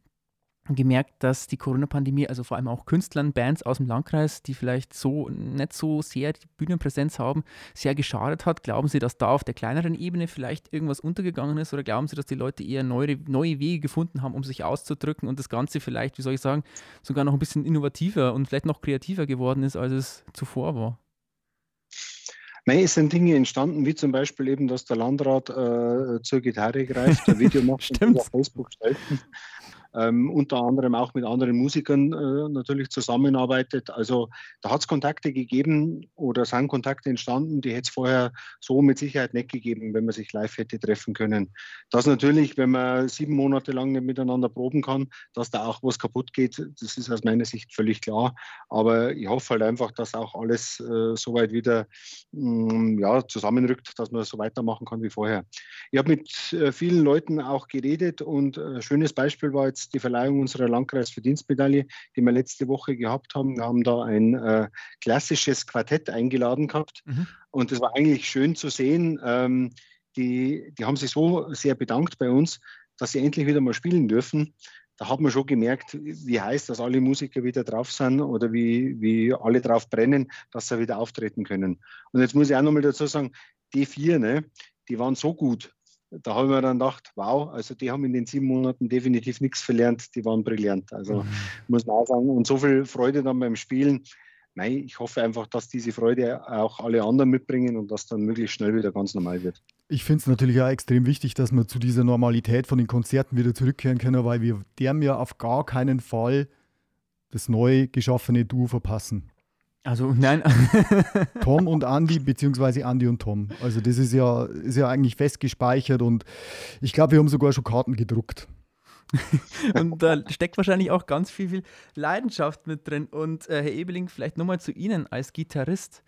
gemerkt, dass die Corona-Pandemie, also vor allem auch Künstlern, Bands aus dem Landkreis, die vielleicht so nicht so sehr die Bühnenpräsenz haben, sehr geschadet hat. Glauben Sie, dass da auf der kleineren Ebene vielleicht irgendwas untergegangen ist oder glauben Sie, dass die Leute eher neue, neue Wege gefunden haben, um sich auszudrücken und das Ganze vielleicht, wie soll ich sagen, sogar noch ein bisschen innovativer und vielleicht noch kreativer geworden ist, als es zuvor war? Nein, es sind Dinge entstanden, wie zum Beispiel eben, dass der Landrat äh, zur Gitarre greift, ein Video macht und auf Facebook stellt ähm, unter anderem auch mit anderen Musikern äh, natürlich zusammenarbeitet. Also da hat es Kontakte gegeben oder sind Kontakte entstanden, die hätte es vorher so mit Sicherheit nicht gegeben, wenn man sich live hätte treffen können. Das natürlich, wenn man sieben Monate lang nicht miteinander proben kann, dass da auch was kaputt geht, das ist aus meiner Sicht völlig klar. Aber ich hoffe halt einfach, dass auch alles äh, soweit wieder mh, mm, ja, zusammenrückt, dass man so weitermachen kann wie vorher. Ich habe mit äh, vielen Leuten auch geredet und ein äh, schönes Beispiel war jetzt die Verleihung unserer Landkreisverdienstmedaille, die wir letzte Woche gehabt haben. Wir haben da ein äh, klassisches Quartett eingeladen gehabt mhm. und es war eigentlich schön zu sehen. Ähm, die, die haben sich so sehr bedankt bei uns, dass sie endlich wieder mal spielen dürfen da hat man schon gemerkt, wie heiß, dass alle Musiker wieder drauf sind oder wie, wie alle drauf brennen, dass sie wieder auftreten können. Und jetzt muss ich auch nochmal dazu sagen, die vier, ne, die waren so gut, da habe ich mir dann gedacht, wow, also die haben in den sieben Monaten definitiv nichts verlernt, die waren brillant. Also mhm. muss man auch sagen, und so viel Freude dann beim Spielen. mei, ich hoffe einfach, dass diese Freude auch alle anderen mitbringen und dass dann möglichst schnell wieder ganz normal wird. Ich finde es natürlich auch extrem wichtig, dass wir zu dieser Normalität von den Konzerten wieder zurückkehren können, weil wir der ja auf gar keinen Fall das neu geschaffene Duo verpassen. Also nein. Tom und Andy, beziehungsweise Andy und Tom. Also das ist ja, ist ja eigentlich fest gespeichert und ich glaube, wir haben sogar schon Karten gedruckt. und da steckt wahrscheinlich auch ganz viel, viel Leidenschaft mit drin. Und äh, Herr Ebeling, vielleicht nochmal zu Ihnen als Gitarrist.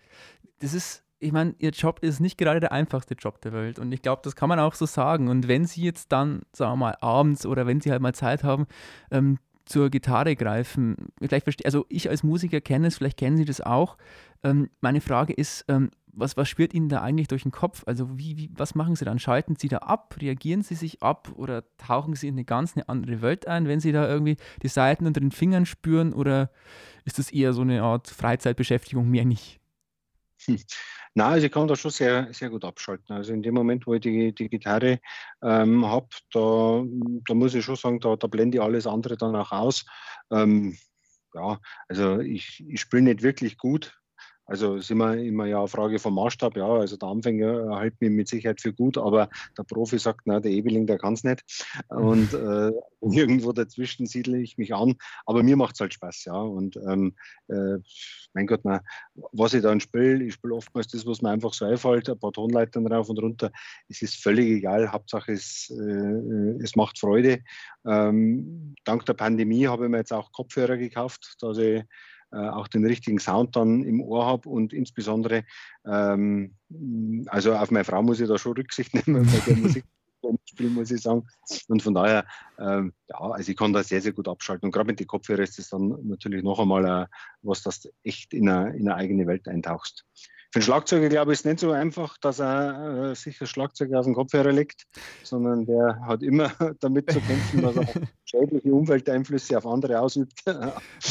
Das ist, ich meine, Ihr Job ist nicht gerade der einfachste Job der Welt. Und ich glaube, das kann man auch so sagen. Und wenn Sie jetzt dann, sagen wir mal, abends oder wenn Sie halt mal Zeit haben, ähm, zur Gitarre greifen. Vielleicht verstehe, also ich als Musiker kenne es, vielleicht kennen Sie das auch. Ähm, meine Frage ist, ähm, was, was schwirrt Ihnen da eigentlich durch den Kopf? Also wie, wie, was machen Sie dann? Schalten Sie da ab? Reagieren Sie sich ab oder tauchen Sie in eine ganz eine andere Welt ein, wenn Sie da irgendwie die Seiten unter den Fingern spüren oder ist das eher so eine Art Freizeitbeschäftigung, mehr nicht? Hm. Na, also ich kann da schon sehr, sehr gut abschalten. Also in dem Moment, wo ich die, die Gitarre ähm, habe, da, da muss ich schon sagen, da, da blende ich alles andere dann auch aus. Ähm, ja, also ich, ich spiele nicht wirklich gut, also ist immer, immer ja eine Frage vom Maßstab, ja. Also der Anfänger hält mich mit Sicherheit für gut, aber der Profi sagt, na, der Ebeling, der kann es nicht. Und äh, irgendwo dazwischen siedle ich mich an. Aber mir macht es halt Spaß, ja. Und ähm, äh, mein Gott, na, was ich dann spiele, ich spiele oftmals das, was mir einfach so einfällt, ein paar Tonleitern rauf und runter. Es ist völlig egal. Hauptsache es, äh, es macht Freude. Ähm, dank der Pandemie habe ich mir jetzt auch Kopfhörer gekauft, dass ich auch den richtigen Sound dann im Ohr habe und insbesondere, ähm, also auf meine Frau muss ich da schon Rücksicht nehmen bei der Musik. Spiel, muss ich sagen. Und von daher, ähm, ja, also ich kann da sehr, sehr gut abschalten. Und gerade mit den Kopfhörern ist das dann natürlich noch einmal äh, was, das echt in eine, in eine eigene Welt eintauchst. Für einen Schlagzeuger, glaube ich, ist es nicht so einfach, dass er äh, sich das Schlagzeug auf den Kopfhörer legt, sondern der hat immer damit zu kämpfen, dass er schädliche Umwelteinflüsse auf andere ausübt.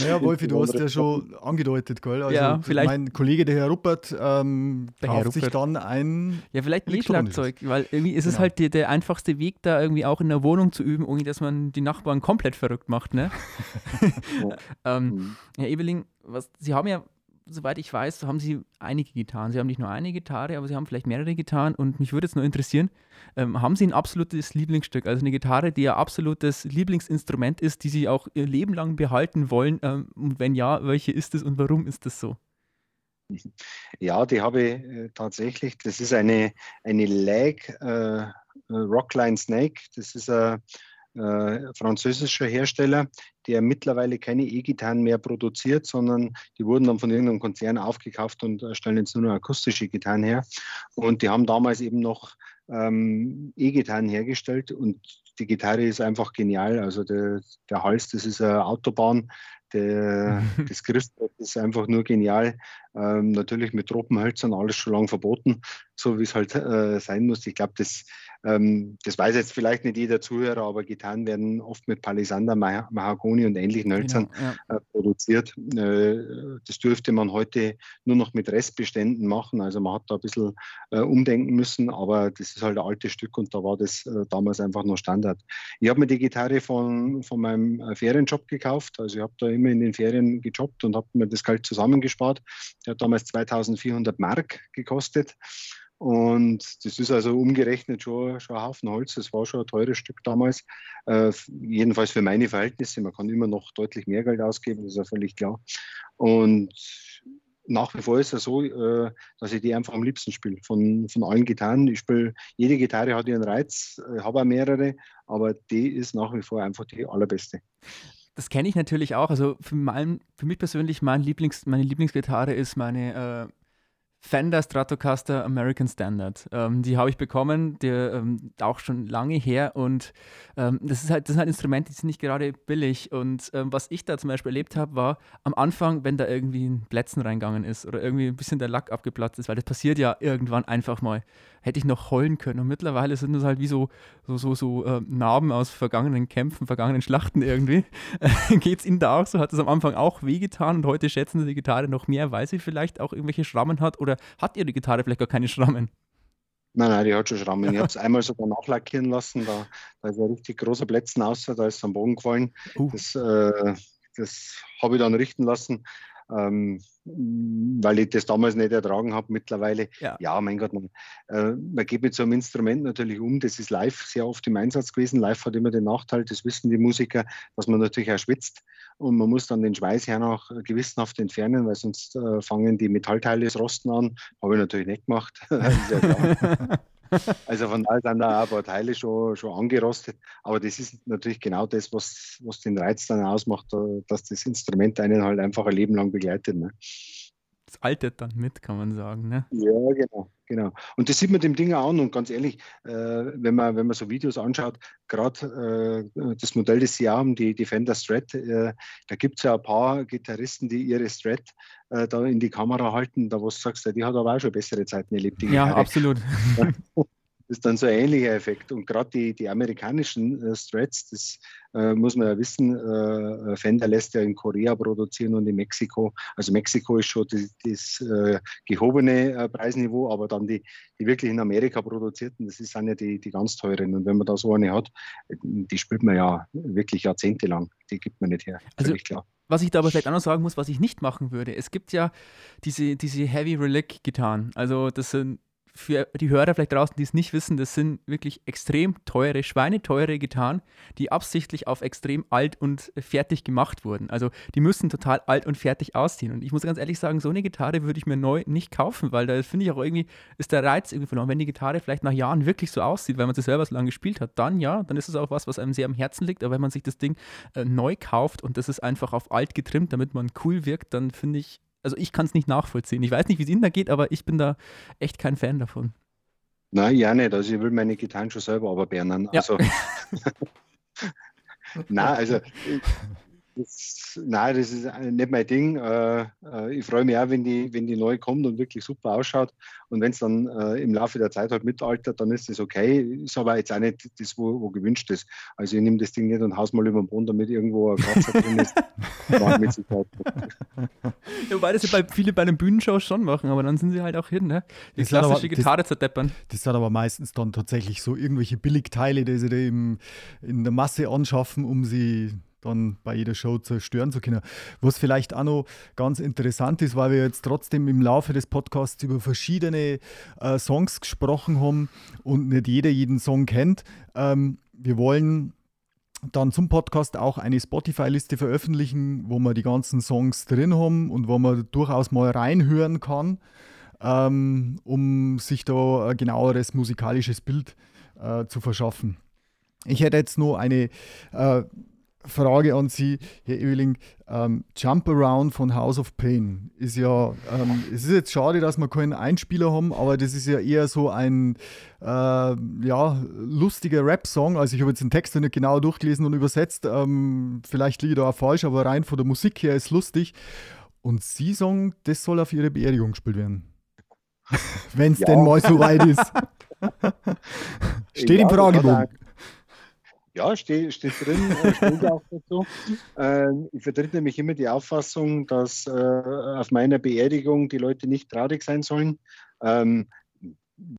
Naja, Wolfi, du hast ja schon angedeutet, gell? Also ja, vielleicht mein Kollege, der Herr Ruppert, ähm, Der kauft Herr sich dann ein. Ja, vielleicht ein. E-Schlagzeug, weil irgendwie ist es Genau. halt die, der einfachste Weg, da irgendwie auch in der Wohnung zu üben, ohne dass man die Nachbarn komplett verrückt macht. Ne? ähm, Mhm. Herr Ebeling, was, Sie haben ja, soweit ich weiß, haben Sie einige Gitarren. Sie haben nicht nur eine Gitarre, aber Sie haben vielleicht mehrere Gitarren. Und mich würde jetzt nur interessieren, ähm, haben Sie ein absolutes Lieblingsstück? Also eine Gitarre, die Ihr absolutes Lieblingsinstrument ist, die Sie auch Ihr Leben lang behalten wollen? Ähm, und wenn ja, welche ist es und warum ist das so? Ja, die habe ich äh, tatsächlich. Das ist eine, eine Lag äh, äh, Rockline Snake. Das ist ein äh, französischer Hersteller, der mittlerweile keine E-Gitarren mehr produziert, sondern die wurden dann von irgendeinem Konzern aufgekauft und äh, stellen jetzt nur noch akustische Gitarren her. Und die haben damals eben noch ähm, E-Gitarren hergestellt und die Gitarre ist einfach genial. Also der, der Hals, das ist eine Autobahn. Der, das Griffbrett ist einfach nur genial. Ähm, natürlich mit Tropenhölzern, alles schon lange verboten, so wie es halt äh, sein muss. Ich glaube, das, ähm, das weiß jetzt vielleicht nicht jeder Zuhörer, aber Gitarren werden oft mit Palisander, Mah Mahagoni und ähnlichen Hölzern Genau, ja. äh, produziert. Äh, das dürfte man heute nur noch mit Restbeständen machen. Also man hat da ein bisschen äh, umdenken müssen, aber das ist halt ein altes Stück und da war das äh, damals einfach nur Standard. Ich habe mir die Gitarre von, von meinem äh, Ferienjob gekauft. Also ich habe da immer in den Ferien gejobbt und habe mir das Geld zusammengespart. Der hat damals 2400 Mark gekostet. Und das ist also umgerechnet schon, schon ein Haufen Holz. Das war schon ein teures Stück damals. Äh, jedenfalls für meine Verhältnisse. Man kann immer noch deutlich mehr Geld ausgeben, das ist ja völlig klar. Und nach wie vor ist es so, äh, dass ich die einfach am liebsten spiele. Von, von allen Gitarren. Ich spiele, jede Gitarre hat ihren Reiz, äh, habe auch mehrere, aber die ist nach wie vor einfach die allerbeste. Das kenne ich natürlich auch. Also für, mein, für mich persönlich, mein Lieblings, meine Lieblingsgitarre ist meine äh, Fender Stratocaster American Standard. Ähm, die habe ich bekommen, der ähm, auch schon lange her und ähm, das, ist halt, das sind halt Instrumente, die sind nicht gerade billig. Und ähm, was ich da zum Beispiel erlebt habe, war am Anfang, wenn da irgendwie ein Plätzen reingegangen ist oder irgendwie ein bisschen der Lack abgeplatzt ist, weil das passiert ja irgendwann einfach mal, hätte ich noch heulen können. Und mittlerweile sind das halt wie so, so, so, so äh, Narben aus vergangenen Kämpfen, vergangenen Schlachten irgendwie. Geht es Ihnen da auch so? Hat es am Anfang auch wehgetan und heute schätzen Sie die Gitarre noch mehr, weil sie vielleicht auch irgendwelche Schrammen hat oder hat Ihre Gitarre vielleicht gar keine Schrammen? Nein, nein, die hat schon Schrammen. Ich habe es einmal sogar nachlackieren lassen. Da, da ist ein richtig großer Plätzen außer, da ist es am Boden gefallen. Uh. Das, äh, das habe ich dann richten lassen. Ähm, weil ich das damals nicht ertragen habe. Mittlerweile, ja, ja mein Gott, man, äh, man geht mit so einem Instrument natürlich um. Das ist live sehr oft im Einsatz gewesen. Live hat immer den Nachteil, das wissen die Musiker, dass man natürlich auch schwitzt und man muss dann den Schweiß her noch gewissenhaft entfernen, weil sonst äh, fangen die Metallteile das Rosten an. Habe ich natürlich nicht gemacht. also von daher sind da ein paar Teile schon, schon angerostet. Aber das ist natürlich genau das, was, was den Reiz dann ausmacht, äh, dass das Instrument einen halt einfach ein Leben lang begleitet. Ne? Das altert dann mit, kann man sagen. Ne? Ja, genau. Genau. Und das sieht man dem Ding auch an. Und ganz ehrlich, äh, wenn, man, wenn man so Videos anschaut, gerade äh, das Modell, das Sie haben, die, die Fender Strat, äh, da gibt es ja ein paar Gitarristen, die ihre Strat äh, da in die Kamera halten, da wo du sagst, die hat aber auch schon bessere Zeiten erlebt. ja, absolut. Das ist dann so ein ähnlicher Effekt. Und gerade die, die amerikanischen äh, Strats, das äh, muss man ja wissen, äh, Fender lässt ja in Korea produzieren und in Mexiko. Also Mexiko ist schon das, das äh, gehobene äh, Preisniveau, aber dann die, die wirklich in Amerika produzierten, das sind ja die, die ganz teuren. Und wenn man da so eine hat, die spielt man ja wirklich jahrzehntelang. Die gibt man nicht her. Also, klar. Was ich da aber vielleicht auch noch sagen muss, was ich nicht machen würde, es gibt ja diese, diese Heavy Relic-Gitarren. Also das sind für die Hörer vielleicht draußen, die es nicht wissen, das sind wirklich extrem teure, schweineteure Gitarren, die absichtlich auf extrem alt und fertig gemacht wurden. Also die müssen total alt und fertig aussehen. Und ich muss ganz ehrlich sagen, so eine Gitarre würde ich mir neu nicht kaufen, weil da finde ich auch irgendwie, ist der Reiz irgendwie verloren. Wenn die Gitarre vielleicht nach Jahren wirklich so aussieht, weil man sie selber so lange gespielt hat, dann ja, dann ist es auch was, was einem sehr am Herzen liegt. Aber wenn man sich das Ding äh, neu kauft und das ist einfach auf alt getrimmt, damit man cool wirkt, dann finde ich, also ich kann es nicht nachvollziehen. Ich weiß nicht, wie es Ihnen da geht, aber ich bin da echt kein Fan davon. Nein, ja nicht. Also ich will meine Gitarren schon selber aber bernen. Ja. Also, Nein, also das, nein, das ist nicht mein Ding. Äh, äh, ich freue mich auch, wenn die, wenn die neu kommt und wirklich super ausschaut. Und wenn es dann äh, im Laufe der Zeit halt mitaltert, dann ist das okay. Ist aber jetzt auch nicht das, wo, wo gewünscht ist. Also ich nehme das Ding nicht und haus mal über den Boden, damit irgendwo ein Kratzer drin ist. ja, wobei das ja bei, viele bei den Bühnenshows schon machen, aber dann sind sie halt auch hin, ne? Die das klassische aber, Gitarre zerdeppern. Das sind aber meistens dann tatsächlich so irgendwelche Billigteile, die sie da im, in der Masse anschaffen, um sie dann bei jeder Show zerstören zu können. Was vielleicht auch noch ganz interessant ist, weil wir jetzt trotzdem im Laufe des Podcasts über verschiedene äh, Songs gesprochen haben und nicht jeder jeden Song kennt. Ähm, wir wollen dann zum Podcast auch eine Spotify-Liste veröffentlichen, wo wir die ganzen Songs drin haben und wo man durchaus mal reinhören kann, ähm, um sich da ein genaueres musikalisches Bild äh, zu verschaffen. Ich hätte jetzt nur eine äh, Frage an Sie, Herr Oehling. Ähm, Jump Around von House of Pain ist ja, ähm, es ist jetzt schade, dass wir keinen Einspieler haben, aber das ist ja eher so ein äh, ja, lustiger Rap-Song. Also ich habe jetzt den Text nicht genau durchgelesen und übersetzt. Ähm, vielleicht liege ich da auch falsch, aber rein von der Musik her ist lustig. Und Sie sagen, das soll auf Ihre Beerdigung gespielt werden. Wenn es ja. denn mal so weit ist. Steht ja, im Fragebogen. Ja, steht, steht drin, äh, auch dazu. Äh, ich vertrete nämlich immer die Auffassung, dass äh, auf meiner Beerdigung die Leute nicht traurig sein sollen, ähm,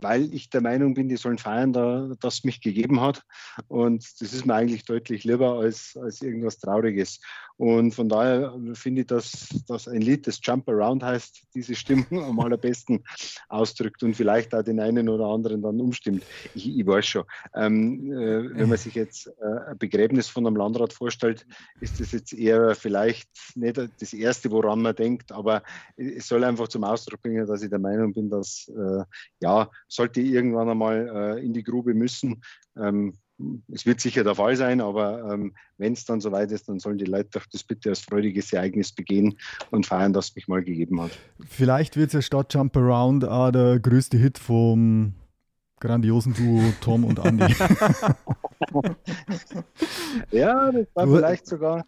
weil ich der Meinung bin, die sollen feiern, da, dass es mich gegeben hat. Und das ist mir eigentlich deutlich lieber als, als irgendwas Trauriges. Und von daher finde ich, dass, dass ein Lied, das Jump Around heißt, diese Stimmung am allerbesten ausdrückt und vielleicht auch den einen oder anderen dann umstimmt. Ich, ich weiß schon. Ähm, äh, wenn man sich jetzt äh, ein Begräbnis von einem Landrat vorstellt, ist das jetzt eher vielleicht nicht das Erste, woran man denkt, aber es soll einfach zum Ausdruck bringen, dass ich der Meinung bin, dass äh, ja, sollte irgendwann einmal äh, in die Grube müssen, ähm, es wird sicher der Fall sein, aber ähm, wenn es dann soweit ist, dann sollen die Leute doch das bitte als freudiges Ereignis begehen und feiern, dass es mich mal gegeben hat. Vielleicht wird es ja statt Jump Around auch der größte Hit vom grandiosen Duo Tom und Andy. ja, das war vielleicht sogar,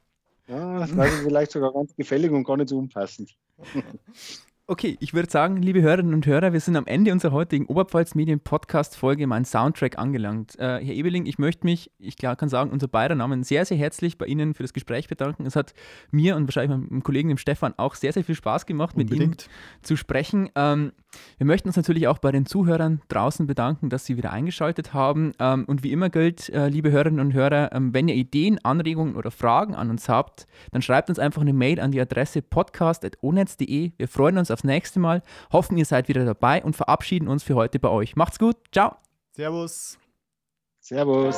ja, das war vielleicht sogar ganz gefällig und gar nicht so unpassend. Okay, ich würde sagen, liebe Hörerinnen und Hörer, wir sind am Ende unserer heutigen Oberpfalz Medien Podcast Folge Mein Soundtrack angelangt. Äh, Herr Ebeling, ich möchte mich, ich klar kann sagen, unser beider Namen sehr, sehr herzlich bei Ihnen für das Gespräch bedanken. Es hat mir und wahrscheinlich meinem Kollegen dem Stefan auch sehr, sehr viel Spaß gemacht, Unbedingt. mit Ihnen zu sprechen. Ähm, Wir möchten uns natürlich auch bei den Zuhörern draußen bedanken, dass sie wieder eingeschaltet haben. Ähm, und wie immer gilt, äh, liebe Hörerinnen und Hörer, ähm, wenn ihr Ideen, Anregungen oder Fragen an uns habt, dann schreibt uns einfach eine Mail an die Adresse podcast.onetz.de. Wir freuen uns aufs nächste Mal, hoffen, ihr seid wieder dabei und verabschieden uns für heute bei euch. Macht's gut, ciao. Servus. Servus.